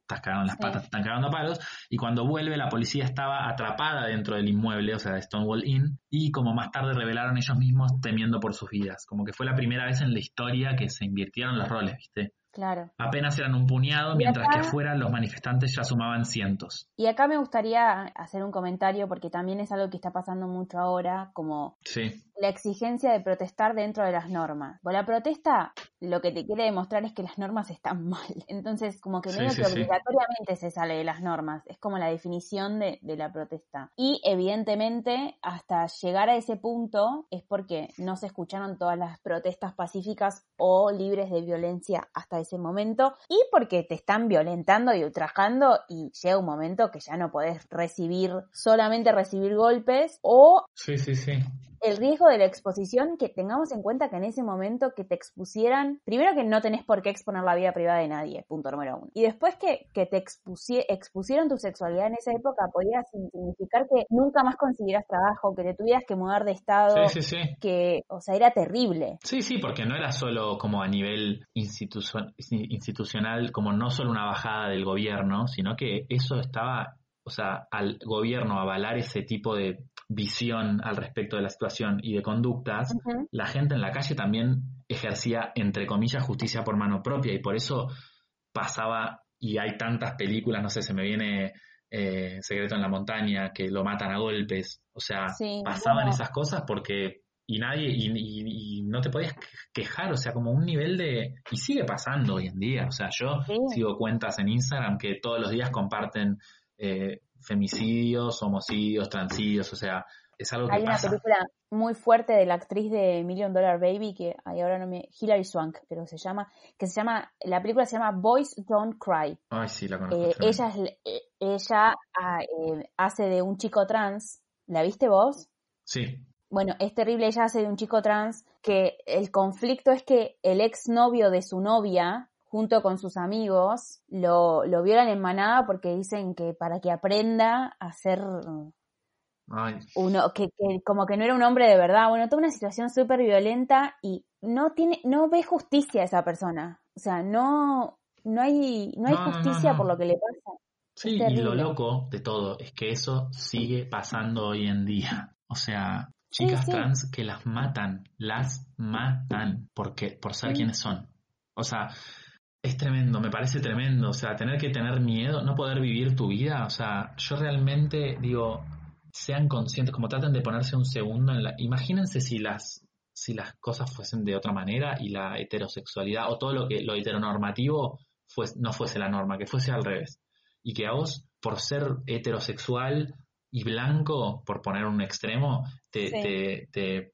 Estás cagando las patas, están cagando palos. Y cuando vuelve, la policía estaba atrapada dentro del inmueble, o sea, de Stonewall Inn, y como más tarde revelaron ellos mismos temiendo por sus vidas. Como que fue la primera vez en la historia que se invirtieron los roles, ¿viste? Claro. Apenas eran un puñado, mientras que afuera los manifestantes ya sumaban cientos. Y acá me gustaría hacer un comentario porque también es algo que está pasando mucho ahora, como la exigencia de protestar dentro de las normas. Bueno, la protesta lo que te quiere demostrar es que las normas están mal. Entonces, como que medio que obligatoriamente se sale de las normas. Es como la definición de, de la protesta. Y evidentemente, hasta llegar a ese punto es porque no se escucharon todas las protestas pacíficas o libres de violencia hasta ese momento y porque te están violentando y ultrajando y llega un momento que ya no podés recibir, solamente recibir golpes o sí, sí, sí el riesgo de la exposición, que tengamos en cuenta que en ese momento que te expusieran, primero que no tenés por qué exponer la vida privada de nadie, punto número uno. Y después que, que te expusieron tu sexualidad en esa época, podía significar que nunca más consiguieras trabajo, que te tuvieras que mudar de estado, sí, sí, sí. que, o sea, era terrible. Sí, sí, porque no era solo como a nivel institucional, como no solo una bajada del gobierno, sino que eso estaba o sea, al gobierno avalar ese tipo de visión al respecto de la situación y de conductas, la gente en la calle también ejercía, entre comillas, justicia por mano propia. Y por eso pasaba, y hay tantas películas, no sé, se me viene eh, Secreto en la Montaña, que lo matan a golpes, o sea, pasaban esas cosas porque y nadie, y, no te podías quejar, o sea, como un nivel de, y sigue pasando hoy en día, o sea, yo sigo cuentas en Instagram que todos los días comparten eh, femicidios, homicidios, transidios, o sea, es algo que Hay una película muy fuerte de la actriz de Million Dollar Baby, que hay ahora no me... Hilary Swank, pero se llama, que se llama, la película se llama Boys Don't Cry. Ay, sí, la conozco. Eh, ella eh, ella ah, hace de un chico trans, ¿la viste vos? Sí. Bueno, es terrible, ella hace de un chico trans que el conflicto es que el ex novio de su novia junto con sus amigos, lo, lo violan en manada porque dicen que para que aprenda a ser uno, que, como que no era un hombre de verdad. Bueno, toda una situación súper violenta y no tiene, no ve justicia a esa persona. O sea, no, no hay, no hay justicia por lo que le pasa. Sí, y lo loco de todo es que eso sigue pasando hoy en día. O sea, chicas trans que las matan, las matan porque, por ser quienes son. O sea, es tremendo, me parece tremendo. O sea, tener que tener miedo, no poder vivir tu vida. O sea, yo realmente digo, sean conscientes, como traten de ponerse un segundo en la. Imagínense si las, si las cosas fuesen de otra manera y la heterosexualidad o todo lo que lo heteronormativo no fuese la norma, que fuese al revés. Y que a vos, por ser heterosexual y blanco, por poner un extremo, te, te, te,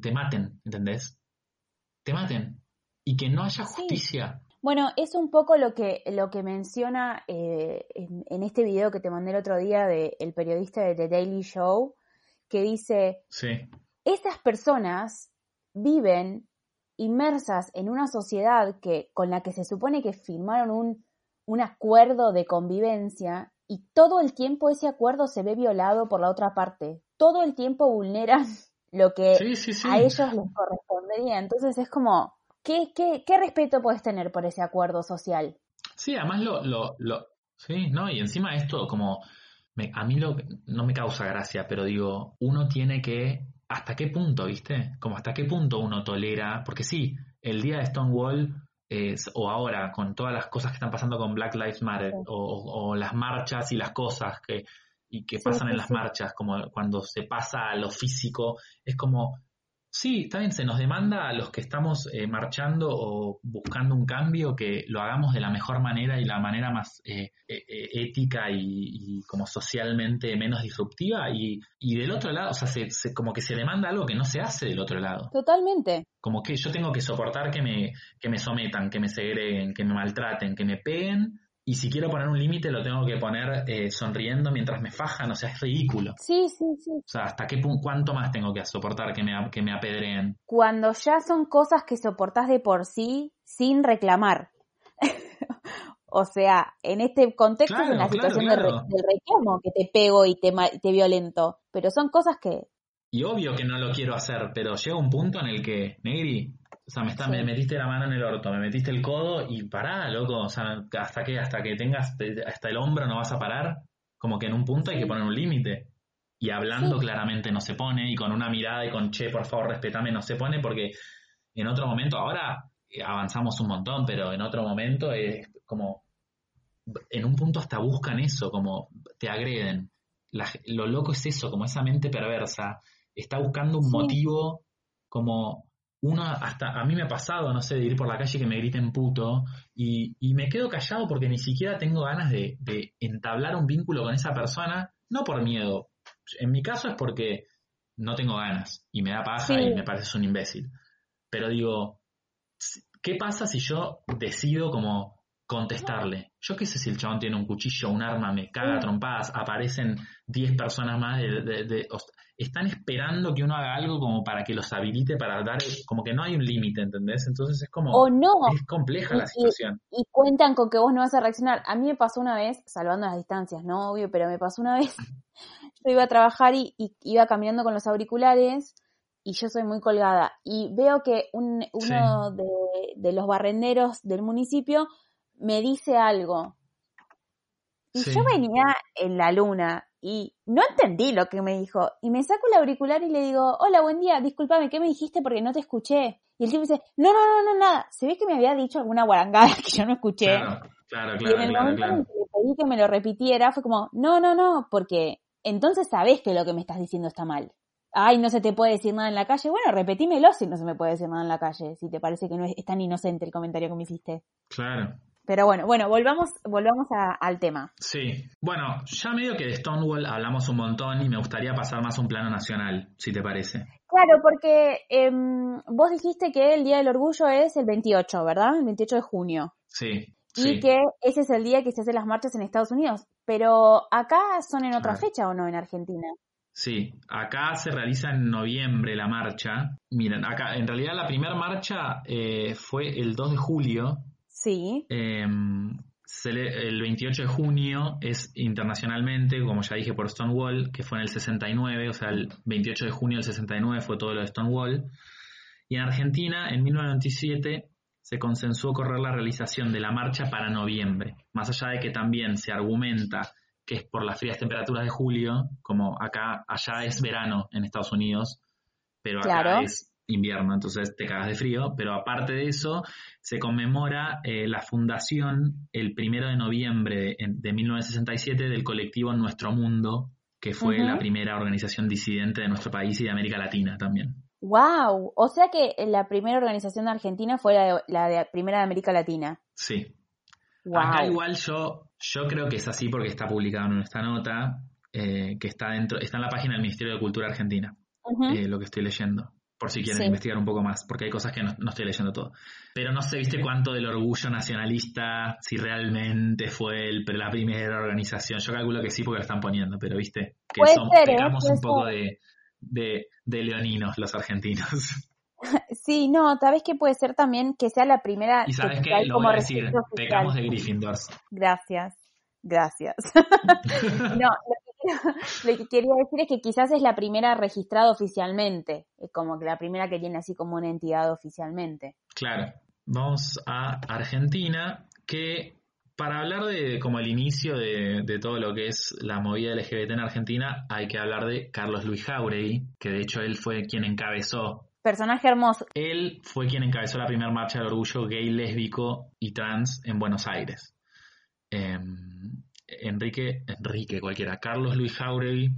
te, maten, ¿entendés? Te maten. Y que no haya justicia. Bueno, es un poco lo que, lo que menciona eh, en, este video que te mandé el otro día del periodista de The Daily Show, que dice, sí. estas personas viven inmersas en una sociedad que, con la que se supone que firmaron un, un acuerdo de convivencia y todo el tiempo ese acuerdo se ve violado por la otra parte. Todo el tiempo vulneran lo que a ellos les correspondería. Entonces es como, ¿Qué, qué, qué respeto puedes tener por ese acuerdo social? Sí, además lo, lo, lo, sí, ¿no? Y encima esto como me- a mí lo, no me causa gracia, pero digo, uno tiene que, ¿hasta qué punto, viste? Como hasta qué punto uno tolera, porque sí, el día de Stonewall, es- o ahora, con todas las cosas que están pasando con Black Lives Matter, Sí. o, o- las marchas y las cosas que, y que Sí, pasan en las marchas, como cuando se pasa a lo físico, es como, sí, está bien, se nos demanda a los que estamos eh, marchando o buscando un cambio que lo hagamos de la mejor manera y la manera más eh, eh, eh, ética y, y como socialmente menos disruptiva y, y del otro lado, o sea, se, se- como que se demanda algo que no se hace del otro lado. Totalmente. Como que yo tengo que soportar que me, que me sometan, que me segreguen, que me maltraten, que me peguen. Y si quiero poner un límite, lo tengo que poner eh, sonriendo mientras me fajan. O sea, es ridículo. Sí, sí, sí. O sea, ¿hasta qué punto, cuánto más tengo que soportar que me, que me apedreen? Cuando ya son cosas que soportás de por sí sin reclamar. o sea, en este contexto es Claro, una claro, situación de re- del reclamo que te pego y te, te violento. Pero son cosas que Y obvio que no lo quiero hacer, pero llega un punto en el que, Negri, o sea, me, está, Sí. me metiste la mano en el orto, me metiste el codo y pará, loco. O sea, hasta que, hasta que tengas te- hasta el hombro no vas a parar. Como que en un punto hay que poner un límite. Y hablando Sí. claramente no se pone, y con una mirada y con che, por favor, respetame, no se pone, porque en otro momento, ahora eh, avanzamos un montón, pero en otro momento es como, en un punto hasta buscan eso, como te agreden. La- lo loco es eso, como esa mente perversa, está buscando un Sí. motivo como uno hasta a mí me ha pasado, no sé, de ir por la calle que me griten puto y, y me quedo callado porque ni siquiera tengo ganas de, de entablar un vínculo con esa persona, no por miedo. En mi caso es porque no tengo ganas y me da paja Sí. y me pareces un imbécil. Pero digo, ¿qué pasa si yo decido como contestarle? Yo qué sé si el chabón tiene un cuchillo, un arma, me caga a Sí. trompadas, aparecen 10 personas más de, de- de- o- están esperando que uno haga algo como para que los habilite para dar, como que no hay un límite, ¿entendés? Entonces es como, o no, es compleja Y- la situación. y cuentan con que vos no vas a reaccionar. A mí me pasó una vez, salvando las distancias, no obvio, pero me pasó una vez. Yo iba a trabajar y, y iba caminando con los auriculares y yo soy muy colgada. Y veo que un- uno de, de los barrenderos del municipio me dice algo. Y Sí. yo venía en la luna y no entendí lo que me dijo. Y me saco el auricular y le digo, hola, buen día, discúlpame, ¿qué me dijiste? Porque no te escuché. Y el tipo dice, no, no, no, no, nada. Se ve que me había dicho alguna guarangada que yo no escuché. Claro, claro, y en claro, el claro, momento en claro. el que le pedí que me lo repitiera, fue como, no, no, no, porque entonces sabés que lo que me estás diciendo está mal. Ay, no se te puede decir nada en la calle. Bueno, repetímelo si no se me puede decir nada en la calle, si te parece que no es, es tan inocente el comentario que me hiciste. Claro. Pero bueno, bueno, volvamos, volvamos a- al tema. Sí. Bueno, ya medio que de Stonewall hablamos un montón y me gustaría pasar más a un plano nacional, si te parece. Claro, porque em, vos dijiste que el Día del Orgullo es el 28, ¿verdad? El 28 de junio. Sí. Y sí. que ese es el día que se hacen las marchas en Estados Unidos. Pero acá son en otra fecha o no en Argentina. Sí, acá se realiza en noviembre la marcha. Miren, acá en realidad la primera marcha eh, fue el 2 de julio. Sí, Eh, se le- el 28 de junio es internacionalmente, como ya dije, por Stonewall, que fue en el 69, o sea, el 28 de junio del 69 fue todo lo de Stonewall. Y en Argentina, en 1997, se consensuó correr la realización de la marcha para noviembre, más allá de que también se argumenta que es por las frías temperaturas de julio, como acá, allá es verano en Estados Unidos, pero acá Claro. es invierno, entonces te cagas de frío, pero aparte de eso, se conmemora eh, la fundación el primero de noviembre de, de 1967 del colectivo Nuestro Mundo, que fue la primera organización disidente de nuestro país y de América Latina también. wow. O sea que la primera organización de Argentina fue la de, la de primera de América Latina. Sí. Wow. Acá igual yo, yo creo que es así porque está publicado en esta nota, eh, que está dentro, está en la página del Ministerio de Cultura Argentina, eh, lo que estoy leyendo. Por si quieren Sí. investigar un poco más, porque hay cosas que no, no estoy leyendo todo. Pero no sé, viste cuánto del orgullo nacionalista, si realmente fue el, la primera organización. Yo calculo que sí porque lo están poniendo, pero viste que Puede son, ser, ¿eh? pecamos un poco de, de, de leoninos los argentinos. Sí, no, sabes que puede ser también que sea la primera y sabes que lo como voy a decir, pecamos de Gryffindors. Gracias, gracias. no, lo que, quería decir es que quizás es la primera registrada oficialmente, es como que la primera que tiene así como una entidad oficialmente. Claro, vamos a Argentina, que para hablar de como el inicio de, de, todo lo que es la movida LGBT en Argentina, hay que hablar de Carlos Luis Jauregui, que de hecho él fue quien encabezó. Personaje hermoso. Él fue quien encabezó la primera marcha del orgullo gay, lésbico y trans en Buenos Aires. Eh, Enrique, Enrique cualquiera, Carlos Luis Jauregui,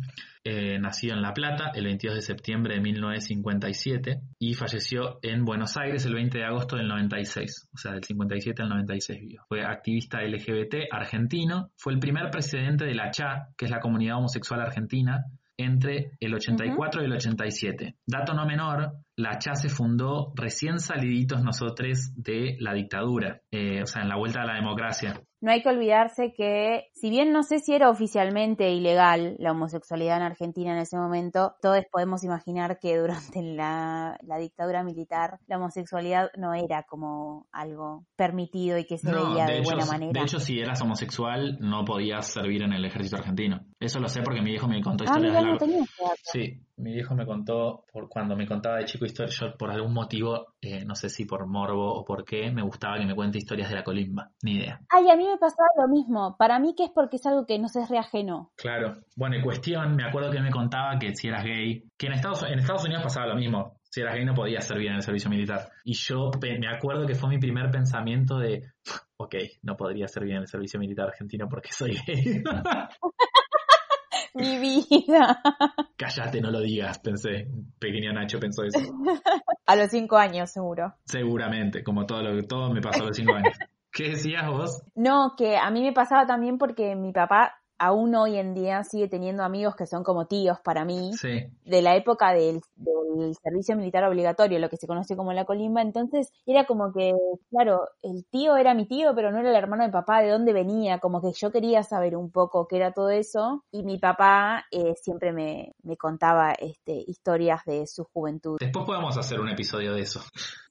eh, nacido en La Plata el 22 de septiembre de 1957 y falleció en Buenos Aires el 20 de agosto del 96, o sea, del 57 al 96 vivió. Fue activista LGBT argentino, fue el primer presidente de la CHA, que es la comunidad homosexual argentina, entre el 84 y el 87. Dato no menor, la CHA se fundó recién saliditos nosotros de la dictadura, eh, o sea, en la vuelta a la democracia no hay que olvidarse que, si bien no sé si era oficialmente ilegal la homosexualidad en Argentina en ese momento, todos podemos imaginar que durante la, dictadura militar la homosexualidad no era como algo permitido y que se veía de, buena manera. De hecho, si eras homosexual, no podías servir en el ejército argentino. Eso lo sé porque mi viejo me contó ah, historias de la... Sí, mi viejo me contó, por cuando me contaba de chico historias, yo por algún motivo, eh, no sé si por morbo o por qué, me gustaba que me cuente historias de la colimba, ni idea. Ay, a mí me pasaba lo mismo, para mí que es porque es algo que no se es reajeno. Claro, bueno, en cuestión, me acuerdo que me contaba que si eras gay, que en Estados, en Estados Unidos pasaba lo mismo, si eras gay no podías servir en el servicio militar. Y yo me acuerdo que fue mi primer pensamiento de, ok, no podría servir en el servicio militar argentino porque soy gay. Mi vida. Cállate, no lo digas, pensé. Pequeño Nacho pensó eso. A los cinco años, seguro. Seguramente, como todo lo que todo me pasó a los cinco años. ¿Qué decías vos? No, que a mí me pasaba también porque mi papá aún hoy en día sigue teniendo amigos que son como tíos para mí, de la época del, servicio militar obligatorio, lo que se conoce como la colimba, entonces era como que, claro, el tío era mi tío, pero no era el hermano de papá, de dónde venía, como que yo quería saber un poco qué era todo eso, y mi papá eh, siempre me, me contaba este, historias de su juventud. Después podemos hacer un episodio de eso.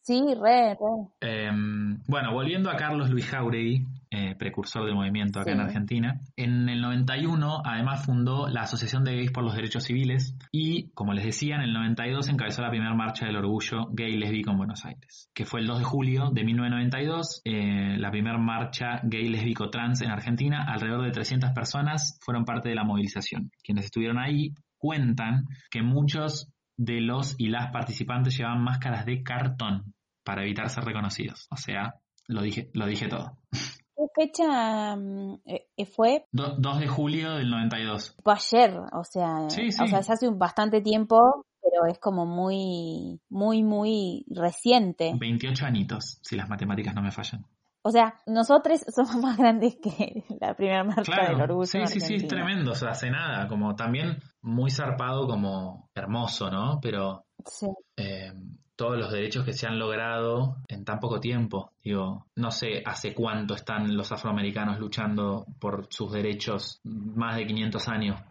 Sí, re, re. Em, bueno, volviendo a Carlos Luis Jauregui, eh, precursor del movimiento acá en Argentina, en el 91 además fundó la Asociación de Gays por los Derechos Civiles y, como les decía, en el 92 encabezó la primera marcha del orgullo gay lésbico en Buenos Aires, que fue el 2 de julio de 1992, eh, la primera marcha gay lésbico trans en Argentina. Alrededor de 300 personas fueron parte de la movilización. Quienes estuvieron ahí cuentan que muchos de los y las participantes llevaban máscaras de cartón para evitar ser reconocidos. O sea, lo dije, lo dije todo. ¿Qué fecha mm, eh, fue? 2 de julio del 92. Fue ayer, o sea, o sea, se hace un bastante tiempo, pero es como muy, muy, muy reciente. 28 añitos, si las matemáticas no me fallan. O sea, nosotros somos más grandes que la primera marcha del orgullo. Sí, sí, sí, es tremendo, o sea, hace nada, como también muy zarpado, como hermoso, ¿no? Pero sí. Eh, todos los derechos que se han logrado en tan poco tiempo. Digo, no sé hace cuánto están los afroamericanos luchando por sus derechos, más de 500 años.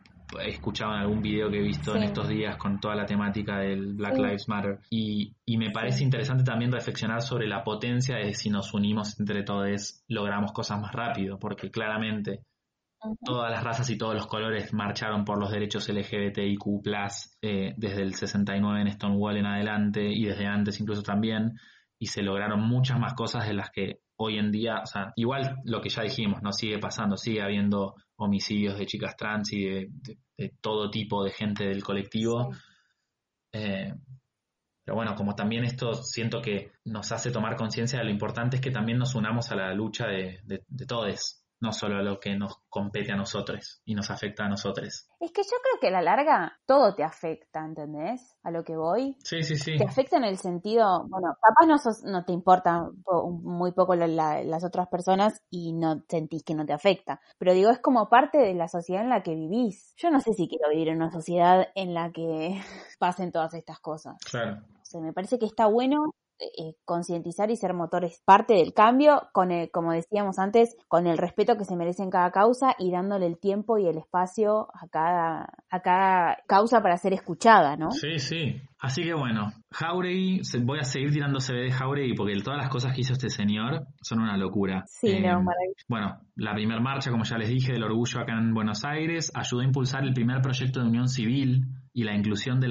Escuchaba en algún video que he visto en estos días con toda la temática del Black Lives Matter. Y, y me parece interesante también reflexionar sobre la potencia de si nos unimos entre todos, logramos cosas más rápido, porque claramente Todas las razas y todos los colores marcharon por los derechos LGBTIQ, eh, desde el 69 en Stonewall en adelante y desde antes incluso también, y se lograron muchas más cosas de las que hoy en día, o sea, igual lo que ya dijimos, no sigue pasando, sigue habiendo homicidios de chicas trans y de, todo tipo de gente del colectivo. Eh, pero bueno, como también esto siento que nos hace tomar conciencia de lo importante es que también nos unamos a la lucha de, de, de todos no solo a lo que nos compete a nosotros y nos afecta a nosotros. Es que yo creo que a la larga todo te afecta, ¿entendés? A lo que voy. Sí, sí, sí. Te afecta en el sentido, bueno, capaz no, no te importa muy poco las otras personas y no sentís que no te afecta, pero digo, es como parte de la sociedad en la que vivís. Yo no sé si quiero vivir en una sociedad en la que pasen todas estas cosas. Claro. O sea, me parece que está bueno eh, concientizar y ser motores parte del cambio, con el, como decíamos antes, con el respeto que se merece en cada causa y dándole el tiempo y el espacio a cada, a cada causa para ser escuchada, ¿no? Sí, sí. Así que bueno, Jauregui, voy a seguir tirando CV de Jauregui porque todas las cosas que hizo este señor son una locura. Sí, no, eh, Bueno, la primera marcha, como ya les dije, del orgullo acá en Buenos Aires, ayudó a impulsar el primer proyecto de unión civil y la inclusión de,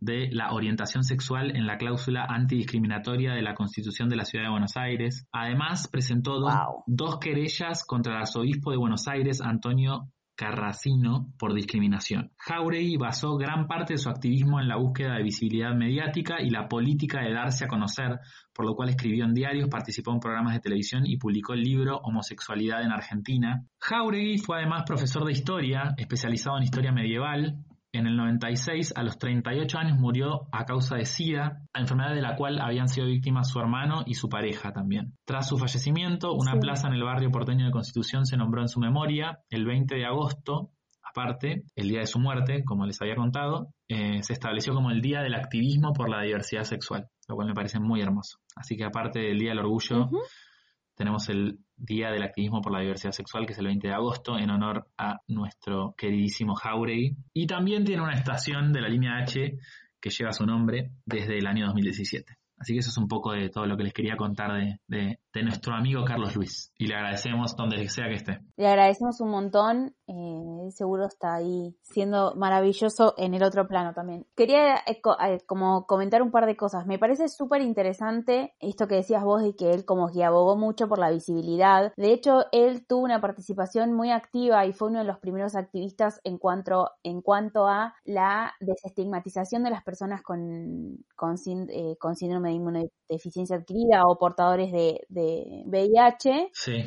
de, la orientación sexual en la cláusula antidiscriminatoria de la Constitución de la Ciudad de Buenos Aires. Además, presentó dos, querellas contra el arzobispo de Buenos Aires, Antonio Carracino por discriminación. Jauregui basó gran parte de su activismo en la búsqueda de visibilidad mediática y la política de darse a conocer, por lo cual escribió en diarios, participó en programas de televisión y publicó el libro Homosexualidad en Argentina. Jauregui fue además profesor de historia, especializado en historia medieval, en el 96, a los 38 años, murió a causa de SIDA, enfermedad de la cual habían sido víctimas su hermano y su pareja también. Tras su fallecimiento, una plaza en el barrio porteño de Constitución se nombró en su memoria el 20 de agosto. Aparte, el día de su muerte, como les había contado, eh, se estableció como el Día del Activismo por la Diversidad Sexual, lo cual me parece muy hermoso. Así que aparte del Día del Orgullo, tenemos el Día del Activismo por la Diversidad Sexual, que es el 20 de agosto, en honor a nuestro queridísimo Jauregui. Y también tiene una estación de la línea H que lleva su nombre desde el año 2017. Así que eso es un poco de todo lo que les quería contar de, nuestro amigo Carlos Luis. Y le agradecemos donde sea que esté. Le agradecemos un montón. Eh, seguro está ahí siendo maravilloso en el otro plano también. Quería eh, eh, como comentar un par de cosas. Me parece súper interesante esto que decías vos de que él como que abogó mucho por la visibilidad. De hecho, él tuvo una participación muy activa y fue uno de los primeros activistas en cuanto, en cuanto a la desestigmatización de las personas con, con, con síndrome de inmunodeficiencia adquirida o portadores de, VIH. Sí.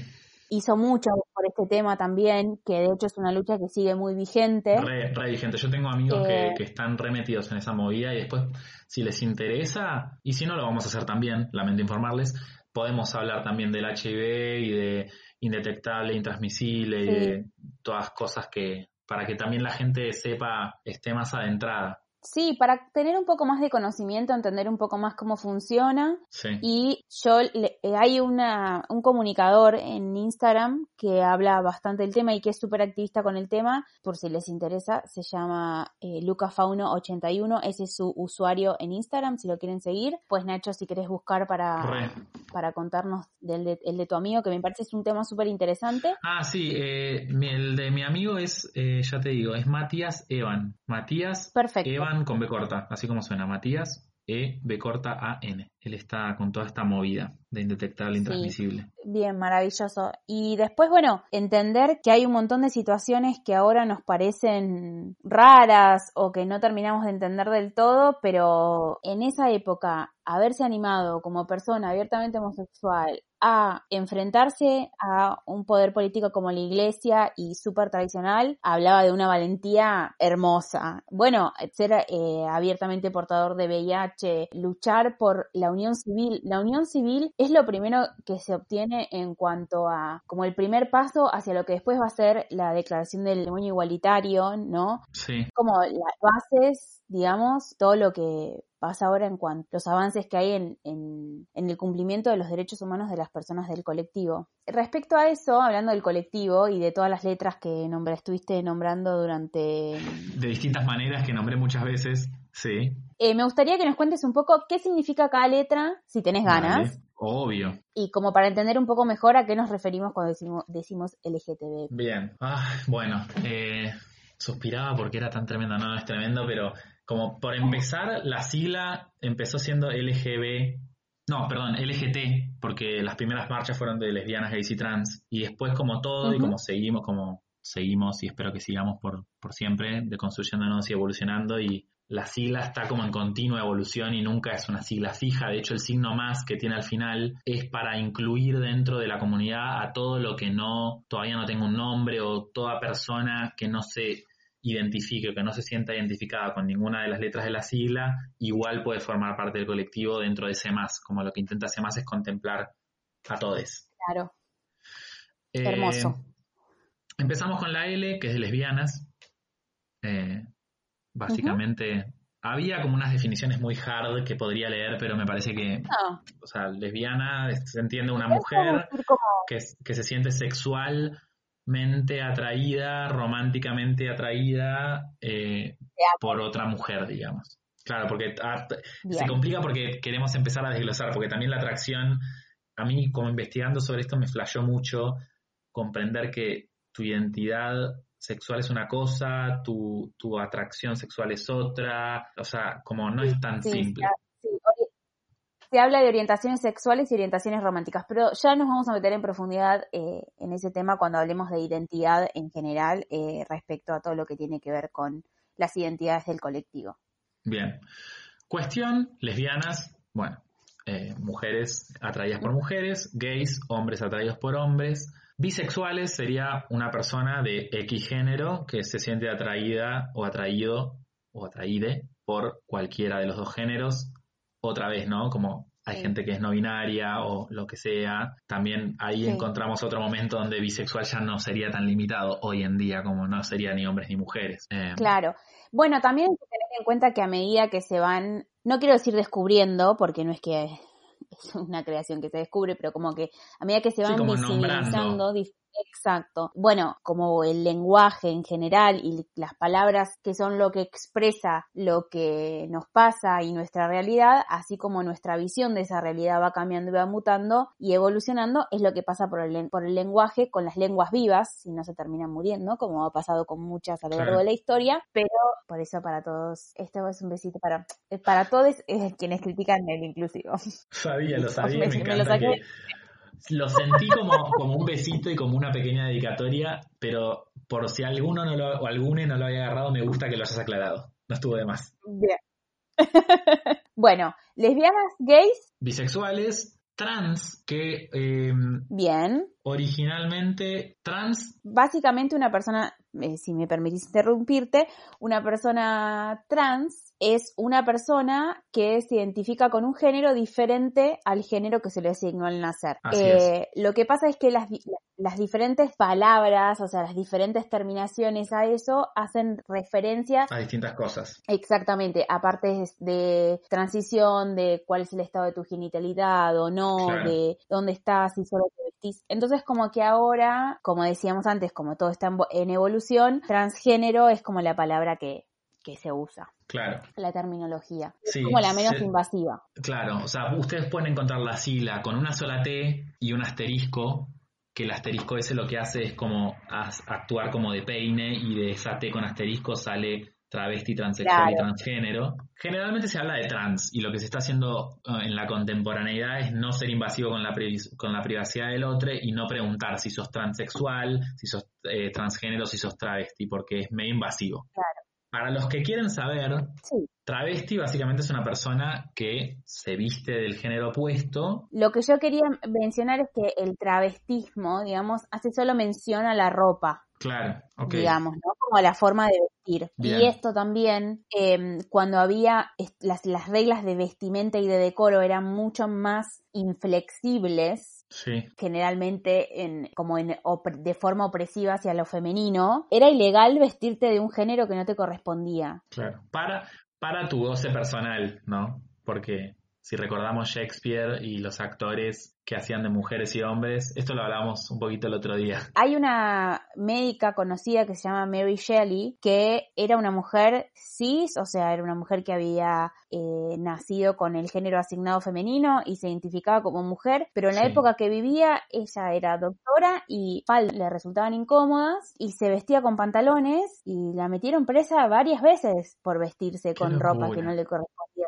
Hizo mucho por este tema también, que de hecho es una lucha que sigue muy vigente. Re, vigente. Yo tengo amigos que, eh, que, están remetidos en esa movida y después, si les interesa, y si no lo vamos a hacer también, lamento informarles, podemos hablar también del HIV y de indetectable, intransmisible y de todas cosas que, para que también la gente sepa, esté más adentrada. Sí, para tener un poco más de conocimiento, entender un poco más cómo funciona. Y yo, eh, hay una, un comunicador en Instagram que habla bastante del tema y que es súper activista con el tema, por si les interesa, se llama eh, lucafauno81, ese es su usuario en Instagram, si lo quieren seguir. Pues Nacho, si querés buscar para, para contarnos del de, el de tu amigo, que me parece es un tema súper interesante. Ah, sí, eh, el de mi amigo es, eh, ya te digo, es Matías Evan. Matías Perfecto. Evan con B corta, así como suena, Matías E, B corta, A, N. Él está con toda esta movida de indetectable, intransmisible. bien, maravilloso. Y después, bueno, entender que hay un montón de situaciones que ahora nos parecen raras o que no terminamos de entender del todo, pero en esa época haberse animado como persona abiertamente homosexual a enfrentarse a un poder político como la iglesia y súper tradicional, hablaba de una valentía hermosa. Bueno, ser eh, abiertamente portador de VIH, luchar por la unión civil. La unión civil es lo primero que se obtiene en cuanto a, como el primer paso hacia lo que después va a ser la declaración del demonio igualitario, ¿no? Sí. Como las bases, digamos, todo lo que pasa ahora en cuanto a los avances que hay en, en, el cumplimiento de los derechos humanos de las personas del colectivo. Respecto a eso, hablando del colectivo y de todas las letras que nombré, estuviste nombrando durante... De distintas maneras que nombré muchas veces, sí. Eh, me gustaría que nos cuentes un poco qué significa cada letra, si tenés ganas. obvio. Y como para entender un poco mejor a qué nos referimos cuando decimos, decimos LGTB. Bien, ah, bueno, eh, suspiraba porque era tan tremendo, no, no es tremendo, pero como por empezar, la sigla empezó siendo LGB, no, perdón, LGT, porque las primeras marchas fueron de lesbianas, gays y trans, y después como todo y como seguimos, como seguimos y espero que sigamos por, por siempre, deconstruyéndonos y evolucionando y la sigla está como en continua evolución y nunca es una sigla fija. De hecho, el signo más que tiene al final es para incluir dentro de la comunidad a todo lo que no, todavía no tenga un nombre o toda persona que no se identifique o que no se sienta identificada con ninguna de las letras de la sigla, igual puede formar parte del colectivo dentro de ese más, como lo que intenta ese más es contemplar a todos. Claro. Eh, Hermoso. Empezamos con la L, que es de lesbianas. Eh, básicamente, había como unas definiciones muy hard que podría leer, pero me parece que, o sea, lesbiana se entiende una mujer que, que se siente sexual mente atraída, románticamente atraída eh, por otra mujer, digamos. Claro, porque ah, se complica porque queremos empezar a desglosar, porque también la atracción, a mí como investigando sobre esto me flashó mucho comprender que tu identidad sexual es una cosa, tu, tu atracción sexual es otra, o sea, como no es tan simple. Sí, se habla de orientaciones sexuales y orientaciones románticas, pero ya nos vamos a meter en profundidad eh, en ese tema cuando hablemos de identidad en general eh, respecto a todo lo que tiene que ver con las identidades del colectivo. Bien. Cuestión, lesbianas, bueno, eh, mujeres atraídas por mujeres, gays, hombres atraídos por hombres. Bisexuales sería una persona de X género que se siente atraída o atraído o atraíde por cualquiera de los dos géneros, otra vez, ¿no? Como hay gente que es no binaria o lo que sea. También ahí encontramos otro momento donde bisexual ya no sería tan limitado hoy en día como no sería ni hombres ni mujeres. Eh, claro. Bueno, también hay que tener en cuenta que a medida que se van, no quiero decir descubriendo, porque no es que es una creación que se descubre, pero como que a medida que se van visibilizando Exacto. Bueno, como el lenguaje en general y las palabras que son lo que expresa lo que nos pasa y nuestra realidad, así como nuestra visión de esa realidad va cambiando y va mutando y evolucionando, es lo que pasa por el, por el lenguaje con las lenguas vivas, si no se terminan muriendo, como ha pasado con muchas a lo largo de la historia, pero por eso para todos, esto es un besito para, para todos eh, quienes critican el inclusivo. Sabía, lo sabía, me, encanta lo sentí como, como un besito y como una pequeña dedicatoria, pero por si alguno no lo, o alguno no lo haya agarrado, me gusta que lo hayas aclarado. No estuvo de más. Bien. bueno, lesbianas, gays. Bisexuales, trans, que... Em, Bien. Originalmente trans. Básicamente una persona, eh, si me permitís interrumpirte, una persona trans es una persona que se identifica con un género diferente al género que se le asignó al nacer. Eh, lo que pasa es que las, las diferentes palabras, o sea, las diferentes terminaciones a eso hacen referencia a distintas cosas. Exactamente, aparte de transición, de cuál es el estado de tu genitalidad o no, de dónde estás y solo te vestís. Entonces, como que ahora, como decíamos antes, como todo está en evolución, transgénero es como la palabra que, que se usa. Claro. La terminología. es como la menos invasiva. Claro, o sea, ustedes pueden encontrar la sigla con una sola T y un asterisco, que el asterisco ese lo que hace es como actuar como de peine y de esa T con asterisco sale travesti, transexual y transgénero. Generalmente se habla de trans y lo que se está haciendo eh, en la contemporaneidad es no ser invasivo con la, con la privacidad del otro y no preguntar si sos transexual, si sos eh, transgénero, si sos travesti, porque es medio invasivo. Claro. Para los que quieren saber, travesti básicamente es una persona que se viste del género opuesto. Lo que yo quería mencionar es que el travestismo, digamos, hace solo mención a la ropa. Claro, ok. Digamos, ¿no? Como a la forma de vestir. Y esto también, em, cuando había las, las reglas de vestimenta y de decoro eran mucho más inflexibles, generalmente en, como en, de forma opresiva hacia lo femenino, era ilegal vestirte de un género que no te correspondía. Claro, para, para tu goce personal, ¿no? Porque si recordamos Shakespeare y los actores que hacían de mujeres y hombres, esto lo hablamos un poquito el otro día. Hay una médica conocida que se llama Mary Shelley, que era una mujer cis, o sea, era una mujer que había eh, nacido con el género asignado femenino y se identificaba como mujer, pero en la época que vivía ella era doctora y faldas le resultaban incómodas y se vestía con pantalones y la metieron presa varias veces por vestirse con ropa que no le correspondía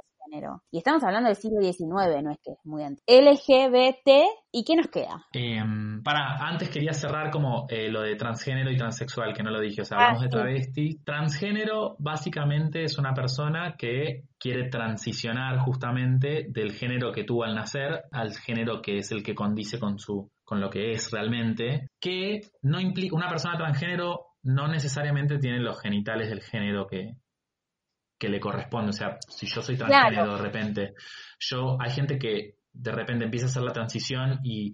y estamos hablando del siglo XIX, no es que es muy antiguo. LGBT, ¿y qué nos queda? Em, para, antes quería cerrar como eh, lo de transgénero y transexual, que no lo dije, o sea, hablamos ah, de travesti. Transgénero básicamente es una persona que quiere transicionar justamente del género que tuvo al nacer al género que es el que condice con su con lo que es realmente, que no implica una persona transgénero no necesariamente tiene los genitales del género que, que le corresponde. O sea, si yo soy transgénero de repente, yo hay gente que de repente empieza a hacer la transición y,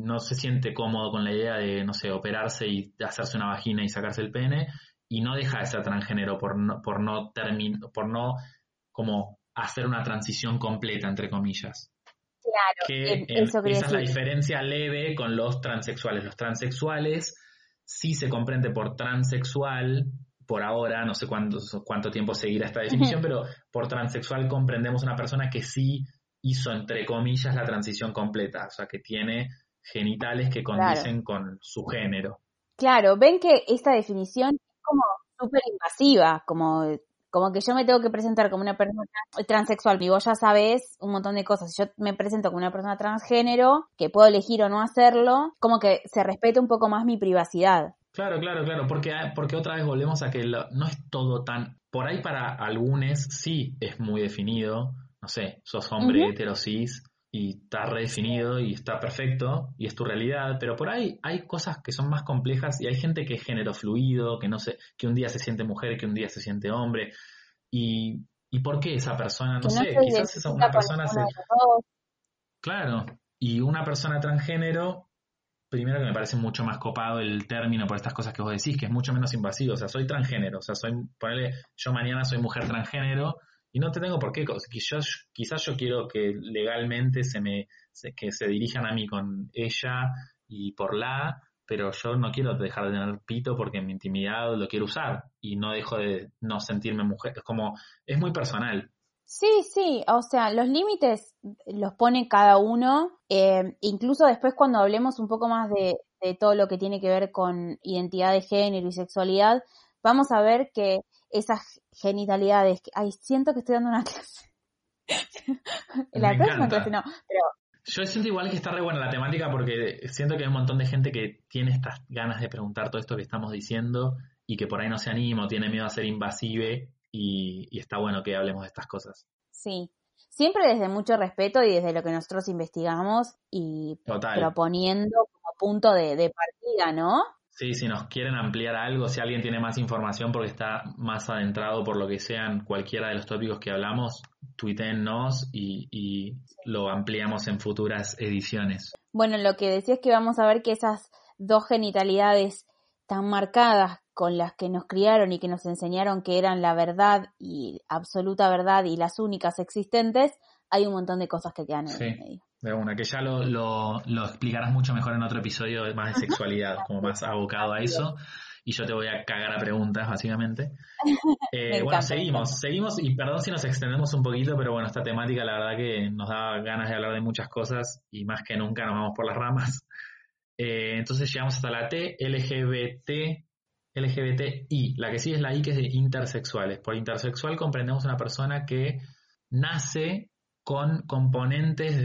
no se siente cómodo con la idea de, no sé, operarse y hacerse una vagina y sacarse el pene y no deja de ser transgénero por no, por no por no como hacer una transición completa, entre comillas. Claro, que esa es la diferencia leve con los transexuales. Los transexuales sí se comprende por transexual por ahora, no sé cuánto, cuánto tiempo seguirá esta definición, pero por transexual comprendemos una persona que sí hizo, entre comillas, la transición completa, o sea, que tiene genitales que condicen con su género. Claro, ven que esta definición es como súper invasiva, como, como que yo me tengo que presentar como una persona transexual y vos ya sabes un montón de cosas. Si yo me presento como una persona transgénero, que puedo elegir o no hacerlo, como que se respeta un poco más mi privacidad. Claro, claro, claro, porque, porque otra vez volvemos a que no es todo tan... Por ahí para algunos sí es muy definido, no sé, sos hombre heterosis y está redefinido y está perfecto y es tu realidad, pero por ahí hay cosas que son más complejas y hay gente que es género fluido, que no sé, que un día se siente mujer, que un día se siente hombre y, y por qué esa persona, no, sé, quizás esa una persona se... Claro, y una persona transgénero primero que me parece mucho más copado el término por estas cosas que vos decís, que es mucho menos invasivo. O sea, soy transgénero. O sea, soy, ponele, yo mañana soy mujer transgénero y no te tengo por qué. Quizás, quizás yo quiero que legalmente se me, que se dirijan a mí con ella y por la, pero yo no quiero dejar de tener pito porque mi intimidad lo quiero usar y no dejo de no sentirme mujer. Es como, es muy personal. Sí, sí, o sea, los límites los pone cada uno, eh, incluso después cuando hablemos un poco más de, todo lo que tiene que ver con identidad de género y sexualidad, vamos a ver que esas genitalidades, ay, siento que estoy dando una clase. la próxima clase no, pero... Yo siento igual que está re buena la temática porque siento que hay un montón de gente que tiene estas ganas de preguntar todo esto que estamos diciendo y que por ahí no se anima o tiene miedo a ser invasive y, está bueno que hablemos de estas cosas. Sí, siempre desde mucho respeto y desde lo que nosotros investigamos y proponiendo como punto de, partida, ¿no? Sí, si nos quieren ampliar algo, si alguien tiene más información porque está más adentrado por lo que sean cualquiera de los tópicos que hablamos, tuítennos y, y lo ampliamos en futuras ediciones. Bueno, lo que decía es que vamos a ver que esas dos genitalidades tan marcadas con las que nos criaron y que nos enseñaron que eran la verdad y absoluta verdad y las únicas existentes, hay un montón de cosas que quedan en el medio. De una, que ya lo, lo, explicarás mucho mejor en otro episodio más de sexualidad, como más abocado a eso. Y yo te voy a cagar a preguntas, básicamente. Eh, bueno, seguimos, seguimos, y perdón si nos extendemos un poquito, pero bueno, esta temática la verdad que nos da ganas de hablar de muchas cosas y más que nunca nos vamos por las ramas. Eh, entonces llegamos hasta la T, LGBT, LGBTI. La que sigue es la I, que es de intersexuales. Por intersexual comprendemos una persona que nace con componentes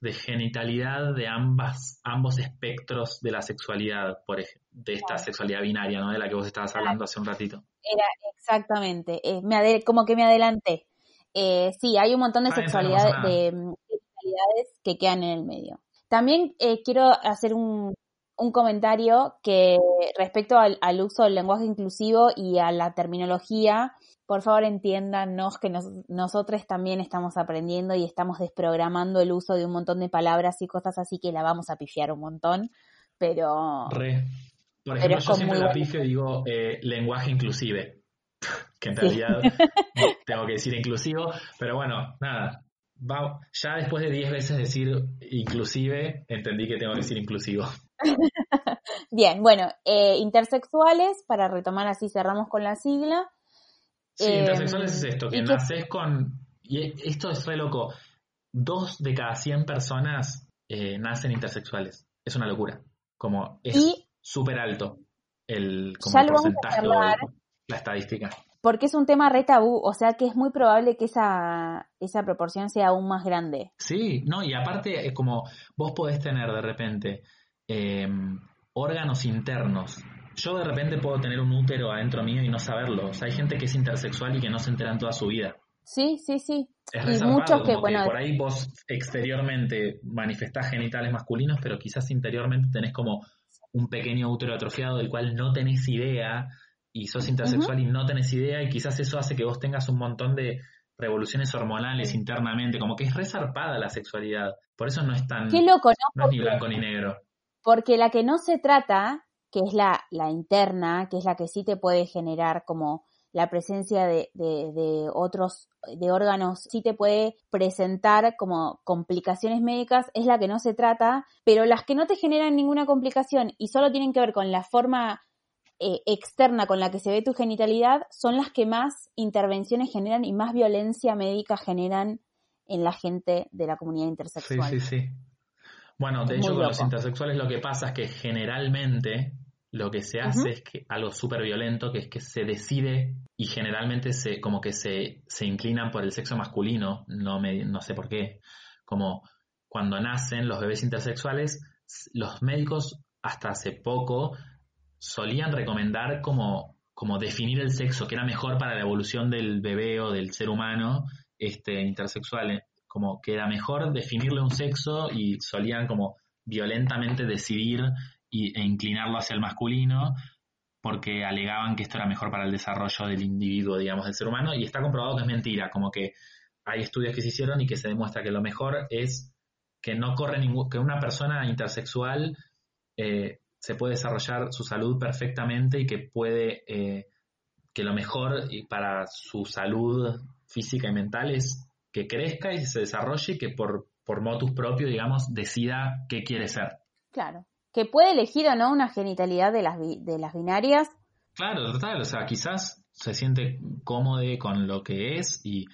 de, genitalidad de ambas, ambos espectros de la sexualidad, por de esta sexualidad binaria, ¿no? De la que vos estabas hablando hace un ratito. Era exactamente, eh, me como que me adelanté. Eh, sí, hay un montón de sexualidades, de sexualidades que quedan en el medio. También eh, quiero hacer un, un comentario que respecto al, uso del lenguaje inclusivo y a la terminología, por favor entiéndanos que nosotros también estamos aprendiendo y estamos desprogramando el uso de un montón de palabras y cosas así que la vamos a pifiar un montón, pero... Re. Por ejemplo, yo siempre la pifio digo eh, lenguaje inclusive, que en realidad tengo que decir inclusivo, pero bueno, nada, ya después de 10 veces decir inclusive, entendí que tengo que decir inclusivo. Bien, bueno, eh, intersexuales, para retomar así cerramos con la sigla. Sí, intersexuales es esto, que naces con... Y esto es re loco. Dos de cada 100 personas eh, nacen intersexuales. Es una locura. Como es súper alto el, como porcentaje la estadística. Porque es un tema re tabú, o sea que es muy probable que esa, esa proporción sea aún más grande. Sí, no, y aparte es como vos podés tener de repente Em, órganos internos. Yo de repente puedo tener un útero adentro mío y no saberlo. O sea, hay gente que es intersexual y que no se entera en toda su vida. Sí, sí, sí. Es y muchos que, bueno, por ahí vos exteriormente manifestás genitales masculinos, pero quizás interiormente tenés como un pequeño útero atrofiado del cual no tenés idea y sos intersexual y no tenés idea y quizás eso hace que vos tengas un montón de revoluciones hormonales internamente, como que es resarpada la sexualidad. Por eso no es tan... Qué loco, ¿no? es ni blanco ni negro. Porque la que no se trata, que es la, la interna, que es la que sí te puede generar como la presencia de, de, otros, de órganos, sí te puede presentar como complicaciones médicas, es la que no se trata, pero las que no te generan ninguna complicación y solo tienen que ver con la forma eh, externa con la que se ve tu genitalidad, son las que más intervenciones generan y más violencia médica generan en la gente de la comunidad intersexual. Sí, sí, sí. Bueno, de hecho con los intersexuales lo que pasa es que generalmente, lo que se hace es que algo súper violento, que es que se decide y generalmente se, como que se, se inclinan por el sexo masculino, no, me, no sé por qué, como cuando nacen los bebés intersexuales, los médicos hasta hace poco solían recomendar como, como definir el sexo, que era mejor para la evolución del bebé o del ser humano este, intersexual, como que era mejor definirle un sexo y solían como violentamente decidir y, e inclinarlo hacia el masculino porque alegaban que esto era mejor para el desarrollo del individuo, digamos, del ser humano, y está comprobado que es mentira, como que hay estudios que se hicieron y que se demuestra que lo mejor es que no corre ningún, que una persona intersexual eh, se puede desarrollar su salud perfectamente y que puede, eh, que lo mejor para su salud física y mental es que crezca y se desarrolle y que por, por motus propio, digamos, decida qué quiere ser. Claro que puede elegir o no una genitalidad de las, de las binarias. Claro, total, o sea, quizás se siente cómodo con lo que es y,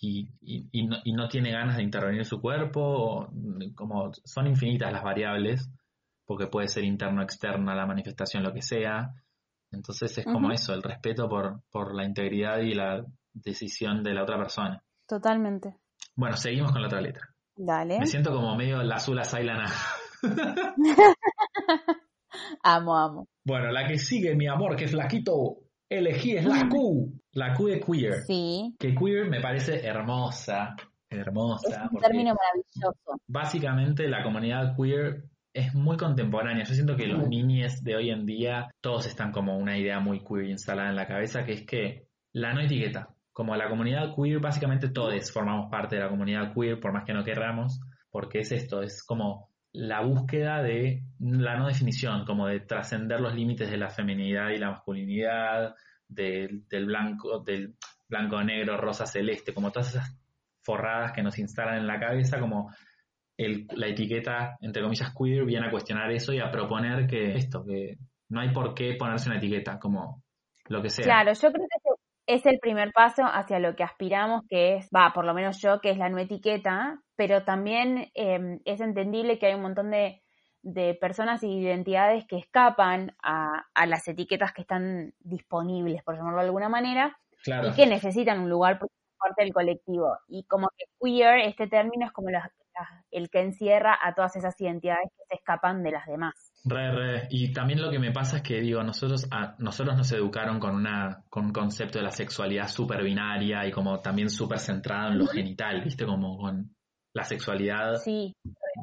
y, y, no, y, no, tiene ganas de intervenir en su cuerpo, como son infinitas las variables, porque puede ser interno externa la manifestación, lo que sea. Entonces es como eso, el respeto por, por la integridad y la decisión de la otra persona. Totalmente. Bueno, seguimos con la otra letra. Dale. Me siento como medio la azul Sailana. amo, amo. Bueno, la que sigue, mi amor, que es flaquito, elegí es la Q. La Q de queer. Sí. Que queer me parece hermosa. Hermosa. Es un término maravilloso. Básicamente la comunidad queer es muy contemporánea. Yo siento que los niños de hoy en día, todos están como una idea muy queer instalada en la cabeza, que es que la no etiqueta. Como la comunidad queer, básicamente todos formamos parte de la comunidad queer, por más que no querramos, porque es esto, es como la búsqueda de la no definición, como de trascender los límites de la feminidad y la masculinidad, del blanco, del blanco, negro, rosa, celeste, como todas esas forradas que nos instalan en la cabeza, como el, la etiqueta, entre comillas, queer, viene a cuestionar eso y a proponer que esto, que no hay por qué ponerse una etiqueta, como lo que sea. Claro, yo creo que es el primer paso hacia lo que aspiramos, que es, va, por lo menos yo, que es la no etiqueta, pero también em, es entendible que hay un montón de, personas y identidades que escapan a, las etiquetas que están disponibles, por llamarlo de alguna manera, y que necesitan un lugar por parte del colectivo. Y como que queer, este término es como el que encierra a todas esas identidades que se escapan de las demás. Re, re. Y también lo que me pasa es que, digo, nosotros, a, nosotros nos educaron con, una, con un concepto de la sexualidad súper binaria y como también súper centrado en lo genital, ¿viste? Como con la sexualidad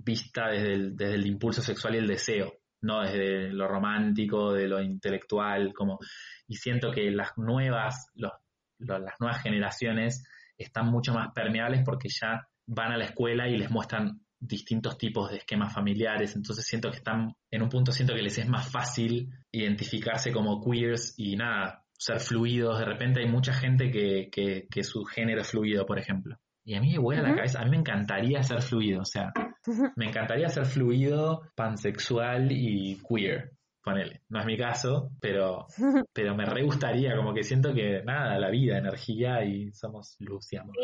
vista desde el, desde el impulso sexual y el deseo, no desde lo romántico, de lo intelectual, como... Y siento que las nuevas, los, las nuevas generaciones están mucho más permeables porque ya van a la escuela y les muestran distintos tipos de esquemas familiares, entonces siento que están, en un punto siento que les es más fácil identificarse como queers y nada, ser fluidos, de repente hay mucha gente que, que, su género es fluido, por ejemplo. Y a mí me vuela la cabeza, a mí me encantaría ser fluido, o sea, me encantaría ser fluido, pansexual y queer ponele. No es mi caso, pero, pero me re gustaría, como que siento que nada, la vida, energía y somos luz y amor.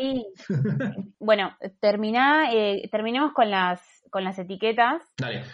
bueno, termina, eh, terminemos con las, con las etiquetas. Dale.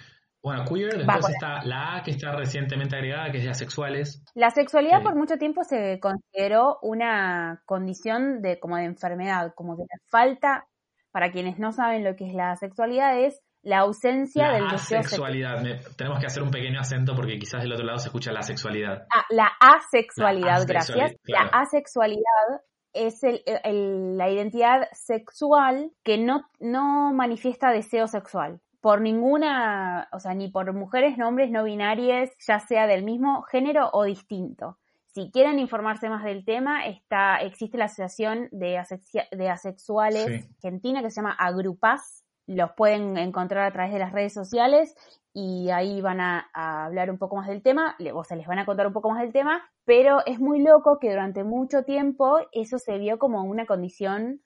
Bueno, queer, después está la A que está recientemente agregada, que es de asexuales. La sexualidad por mucho tiempo se consideró una condición de como de enfermedad, como que la falta, para quienes no saben lo que es la sexualidad, es la ausencia del deseo asexualidad. tenemos que hacer un pequeño acento porque quizás del otro lado se escucha la sexualidad. Ah, la asexualidad, gracias. La asexualidad es la identidad sexual que no, no manifiesta deseo sexual por ninguna, o sea, ni por mujeres, hombres no binarias, ya sea del mismo género o distinto. Si quieren informarse más del tema, está, existe la Asociación de, de Asexuales Argentina que se llama Agrupas, los pueden encontrar a través de las redes sociales y ahí van a, hablar un poco más del tema, o se les van a contar un poco más del tema, pero es muy loco que durante mucho tiempo eso se vio como una condición,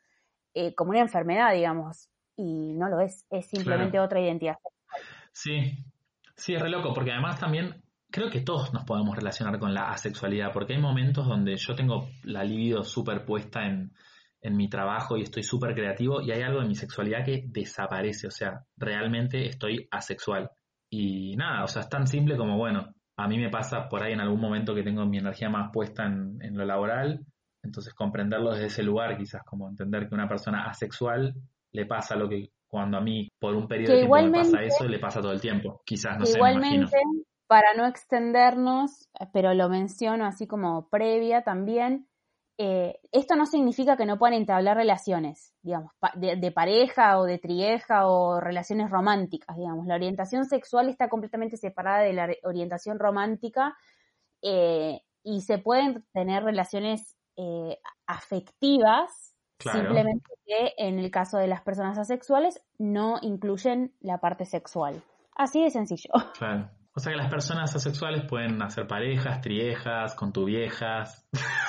eh, como una enfermedad, digamos, y no lo es, es simplemente otra identidad. Sí, sí, es re loco, porque además también creo que todos nos podemos relacionar con la asexualidad, porque hay momentos donde yo tengo la libido superpuesta en en mi trabajo y estoy súper creativo y hay algo de mi sexualidad que desaparece, o sea, realmente estoy asexual. Y nada, o sea, es tan simple como, bueno, a mí me pasa por ahí en algún momento que tengo mi energía más puesta en, en lo laboral, entonces comprenderlo desde ese lugar, quizás como entender que una persona asexual le pasa lo que cuando a mí por un periodo de tiempo me pasa eso, le pasa todo el tiempo. Quizás, no sé, igualmente, para no extendernos, pero lo menciono así como previa también, eh, esto no significa que no puedan entablar relaciones, digamos, de, pareja o de trieja o relaciones románticas, digamos. La orientación sexual está completamente separada de la orientación romántica eh, y se pueden tener relaciones eh, afectivas, simplemente que en el caso de las personas asexuales no incluyen la parte sexual. Así de sencillo. Claro. O sea que las personas asexuales pueden hacer parejas, triejas, con tu viejas.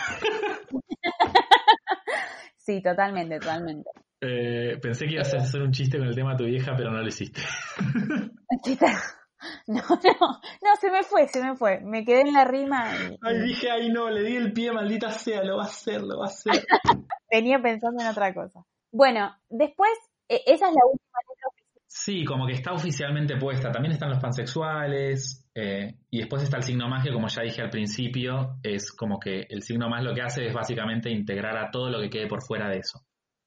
sí, totalmente, totalmente. Eh, pensé que ibas a hacer un chiste con el tema de tu vieja, pero no lo hiciste. No, no, no, se me fue, se me fue. Me quedé en la rima. Y... Ay, dije, ay, no, le di el pie, maldita sea, lo va a hacer, lo va a hacer. Venía pensando en otra cosa. Bueno, después, e, esa es la última letra. Sí, como que está oficialmente puesta. También están los pansexuales. Eh, y después está el signo más, que como ya dije al principio, es como que el signo más lo que hace es básicamente integrar a todo lo que quede por fuera de eso.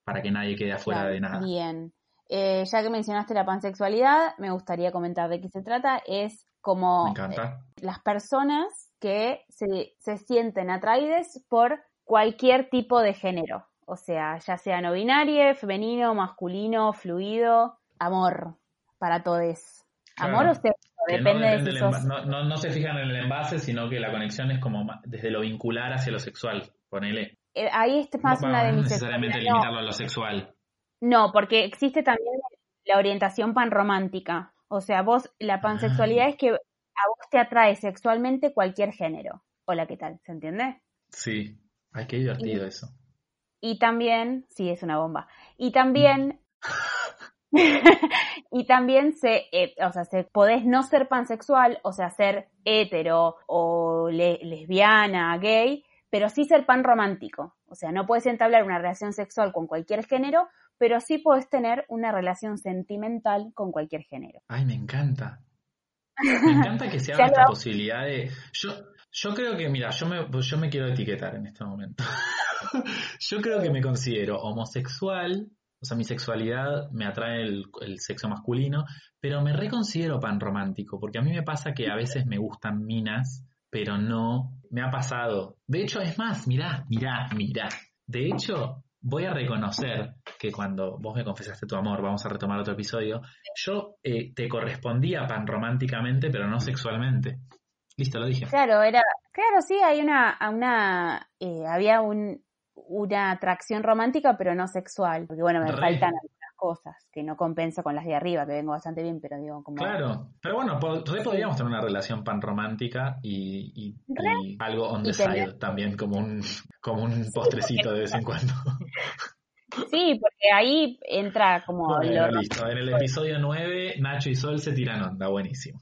Para que nadie quede afuera de nada. Bien. Eh, ya que mencionaste la pansexualidad, me gustaría comentar de qué se trata. Es como eh, las personas que se, se sienten atraídas por cualquier tipo de género. O sea, ya sea no binario, femenino, masculino, fluido, amor para todos. Amor o sexo, depende de si no, no, se fijan en el envase, sino que la conexión es como desde lo vincular hacia lo sexual. Ponele. Eh, ahí es más una de mis. No necesariamente limitarlo a lo sexual. No, porque existe también la orientación panromántica. O sea, vos, la ah. pansexualidad es que a vos te atrae sexualmente cualquier género. Hola, ¿qué tal? ¿Se entiende? Sí. Ay, qué divertido eso. Y también, sí, es una bomba. Y también, y también se, eh, o sea, se, podés no ser pansexual, o sea, ser hetero o lesbiana, gay, pero sí ser pan romántico. O sea, no puedes entablar una relación sexual con cualquier género, pero sí puedes tener una relación sentimental con cualquier género. Ay, me encanta. Me encanta que se abra esta posibilidad de... Yo, yo creo que, mira, yo me, yo me quiero etiquetar en este momento. yo creo que me considero homosexual, o sea, mi sexualidad me atrae el, sexo masculino, pero me reconsidero pan romántico, porque a mí me pasa que a veces me gustan minas, pero no me ha pasado. De hecho, es más, mirá, mirá, mirá. De hecho, voy a reconocer que cuando vos me confesaste tu amor, vamos a retomar otro episodio, yo eh, te correspondía pan románticamente, pero no sexualmente. Listo, lo dije. Claro, era, claro, sí, hay una, una eh, había un, una atracción romántica, pero no sexual, porque bueno, me faltan cosas, que no compenso con las de arriba, que vengo bastante bien, pero digo como... Claro, pero bueno, podríamos tener una relación pan romántica y, algo on the side también, como un, como un postrecito de vez en cuando. Sí, porque ahí entra como... listo, en el episodio 9, Nacho y Sol se tiran onda, buenísimo.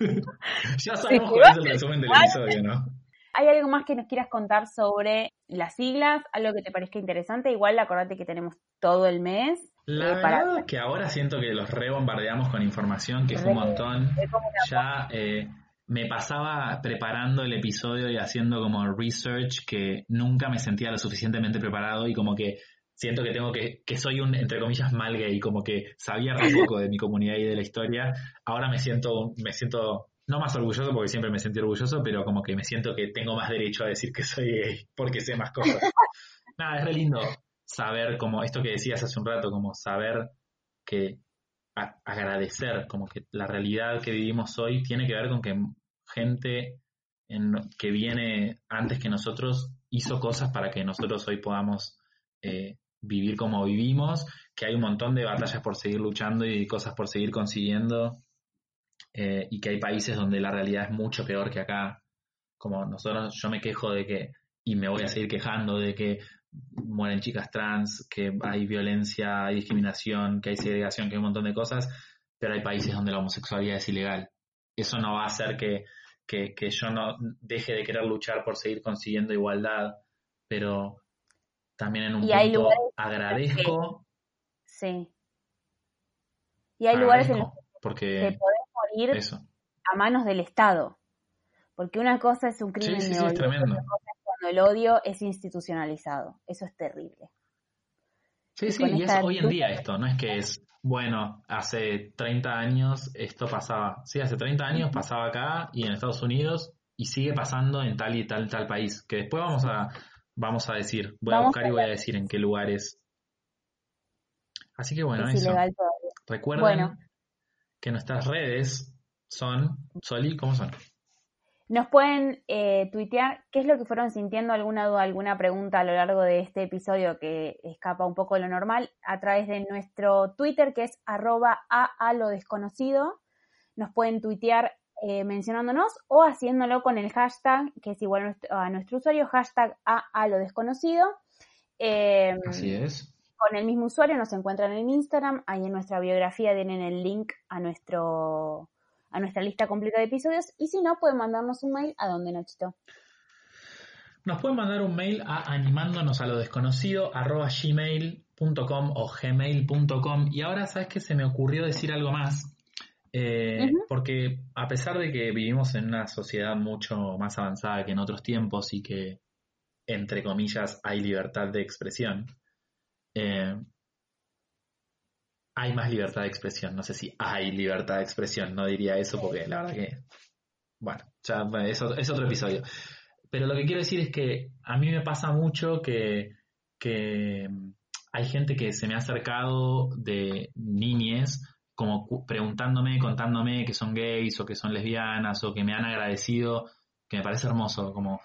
ya sabemos cuál es el resumen del episodio, ¿no? ¿Hay algo más que nos quieras contar sobre las siglas? ¿Algo que te parezca interesante? Igual acordate que tenemos todo el mes. La eh, verdad que ahora siento que los rebombardeamos con información, que fue un montón. Ya eh, me pasaba preparando el episodio y haciendo como research que nunca me sentía lo suficientemente preparado y como que siento que tengo que, que soy un, entre comillas, mal gay, como que sabía un poco de mi comunidad y de la historia. Ahora me siento, me siento no más orgulloso porque siempre me sentí orgulloso, pero como que me siento que tengo más derecho a decir que soy gay porque sé más cosas. Nada, es re lindo saber como esto que decías hace un rato, como saber que agradecer, como que la realidad que vivimos hoy tiene que ver con que gente en, que viene antes que nosotros hizo cosas para que nosotros hoy podamos eh, vivir como vivimos, que hay un montón de batallas por seguir luchando y cosas por seguir consiguiendo eh, y que hay países donde la realidad es mucho peor que acá. Como nosotros, yo me quejo de que, y me voy a seguir quejando de que mueren chicas trans, que hay violencia, hay discriminación, que hay segregación, que hay un montón de cosas, pero hay países donde la homosexualidad es ilegal. Eso no va a hacer que, que, que yo no deje de querer luchar por seguir consiguiendo igualdad, pero también en un punto agradezco. Sí. Y hay lugares en los porque ir a manos del Estado. Porque una cosa es un crimen de odio, otra cosa es cuando el odio es institucionalizado. Eso es terrible. Sí, sí, y es hoy en día esto, no es que es, bueno, hace 30 años esto pasaba. Sí, hace 30 años pasaba acá y en Estados Unidos y sigue pasando en tal y tal tal país. Que después vamos a, vamos a decir, voy a buscar y voy a decir en qué lugares. Así que bueno, eso. Recuerden que nuestras redes son, Soli, ¿cómo son? Nos pueden eh, tuitear qué es lo que fueron sintiendo, alguna duda, alguna pregunta a lo largo de este episodio que escapa un poco de lo normal, a través de nuestro Twitter que es arroba a, lo desconocido. Nos pueden tuitear eh, mencionándonos o haciéndolo con el hashtag, que es igual a nuestro usuario, hashtag a, lo desconocido. Em, Así es. Con el mismo usuario nos encuentran en Instagram, ahí en nuestra biografía tienen el link a nuestro a nuestra lista completa de episodios y si no, pueden mandarnos un mail a donde Nachito. Nos pueden mandar un mail a animándonos a lo desconocido arroba gmail.com o gmail.com y ahora sabes que se me ocurrió decir algo más eh, porque a pesar de que vivimos en una sociedad mucho más avanzada que en otros tiempos y que entre comillas hay libertad de expresión eh, hay más libertad de expresión. No sé si hay libertad de expresión, no diría eso porque la verdad que, bueno, ya es, es otro episodio. Pero lo que quiero decir es que a mí me pasa mucho que, que hay gente que se me ha acercado de niñes como preguntándome, contándome que son gays o que son lesbianas o que me han agradecido, que me parece hermoso, como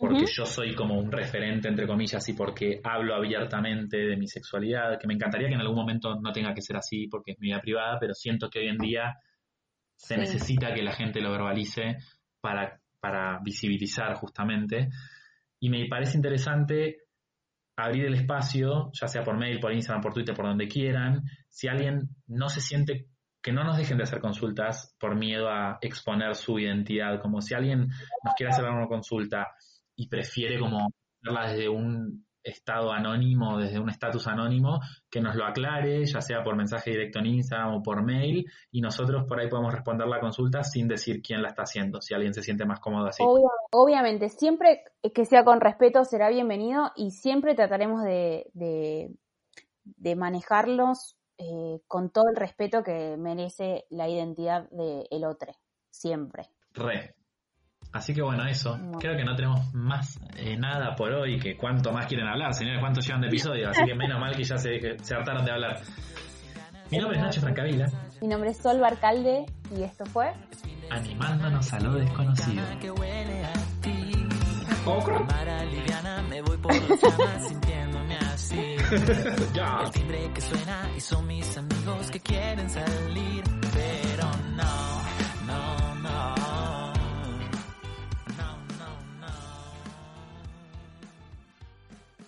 porque yo soy como un referente, entre comillas, y porque hablo abiertamente de mi sexualidad, que me encantaría que en algún momento no tenga que ser así porque es mi vida privada, pero siento que hoy en día se necesita que la gente lo verbalice para, para visibilizar justamente. Y me parece interesante abrir el espacio, ya sea por mail, por Instagram, por Twitter, por donde quieran, si alguien no se siente que no nos dejen de hacer consultas por miedo a exponer su identidad, como si alguien nos quiere hacer una consulta y prefiere como verla desde un estado anónimo, desde un estatus anónimo, que nos lo aclare, ya sea por mensaje directo en Instagram o por mail, y nosotros por ahí podemos responder la consulta sin decir quién la está haciendo, si alguien se siente más cómodo así. Obviamente, siempre que sea con respeto será bienvenido y siempre trataremos de, de, manejarlos eh, con todo el respeto que merece la identidad del otro, siempre. Re, Así que bueno, eso. Creo que no tenemos más eh, nada por hoy. Que cuánto más quieren hablar, señores, cuánto llevan de episodio. Así que menos mal que ya se, se hartaron de hablar. Mi nombre es Nacho Francavila. Mi nombre es Sol Barcalde y esto fue Animándonos a lo desconocido. me voy por sintiéndome así. ya. El timbre que suena y son mis amigos que quieren salir, pero no.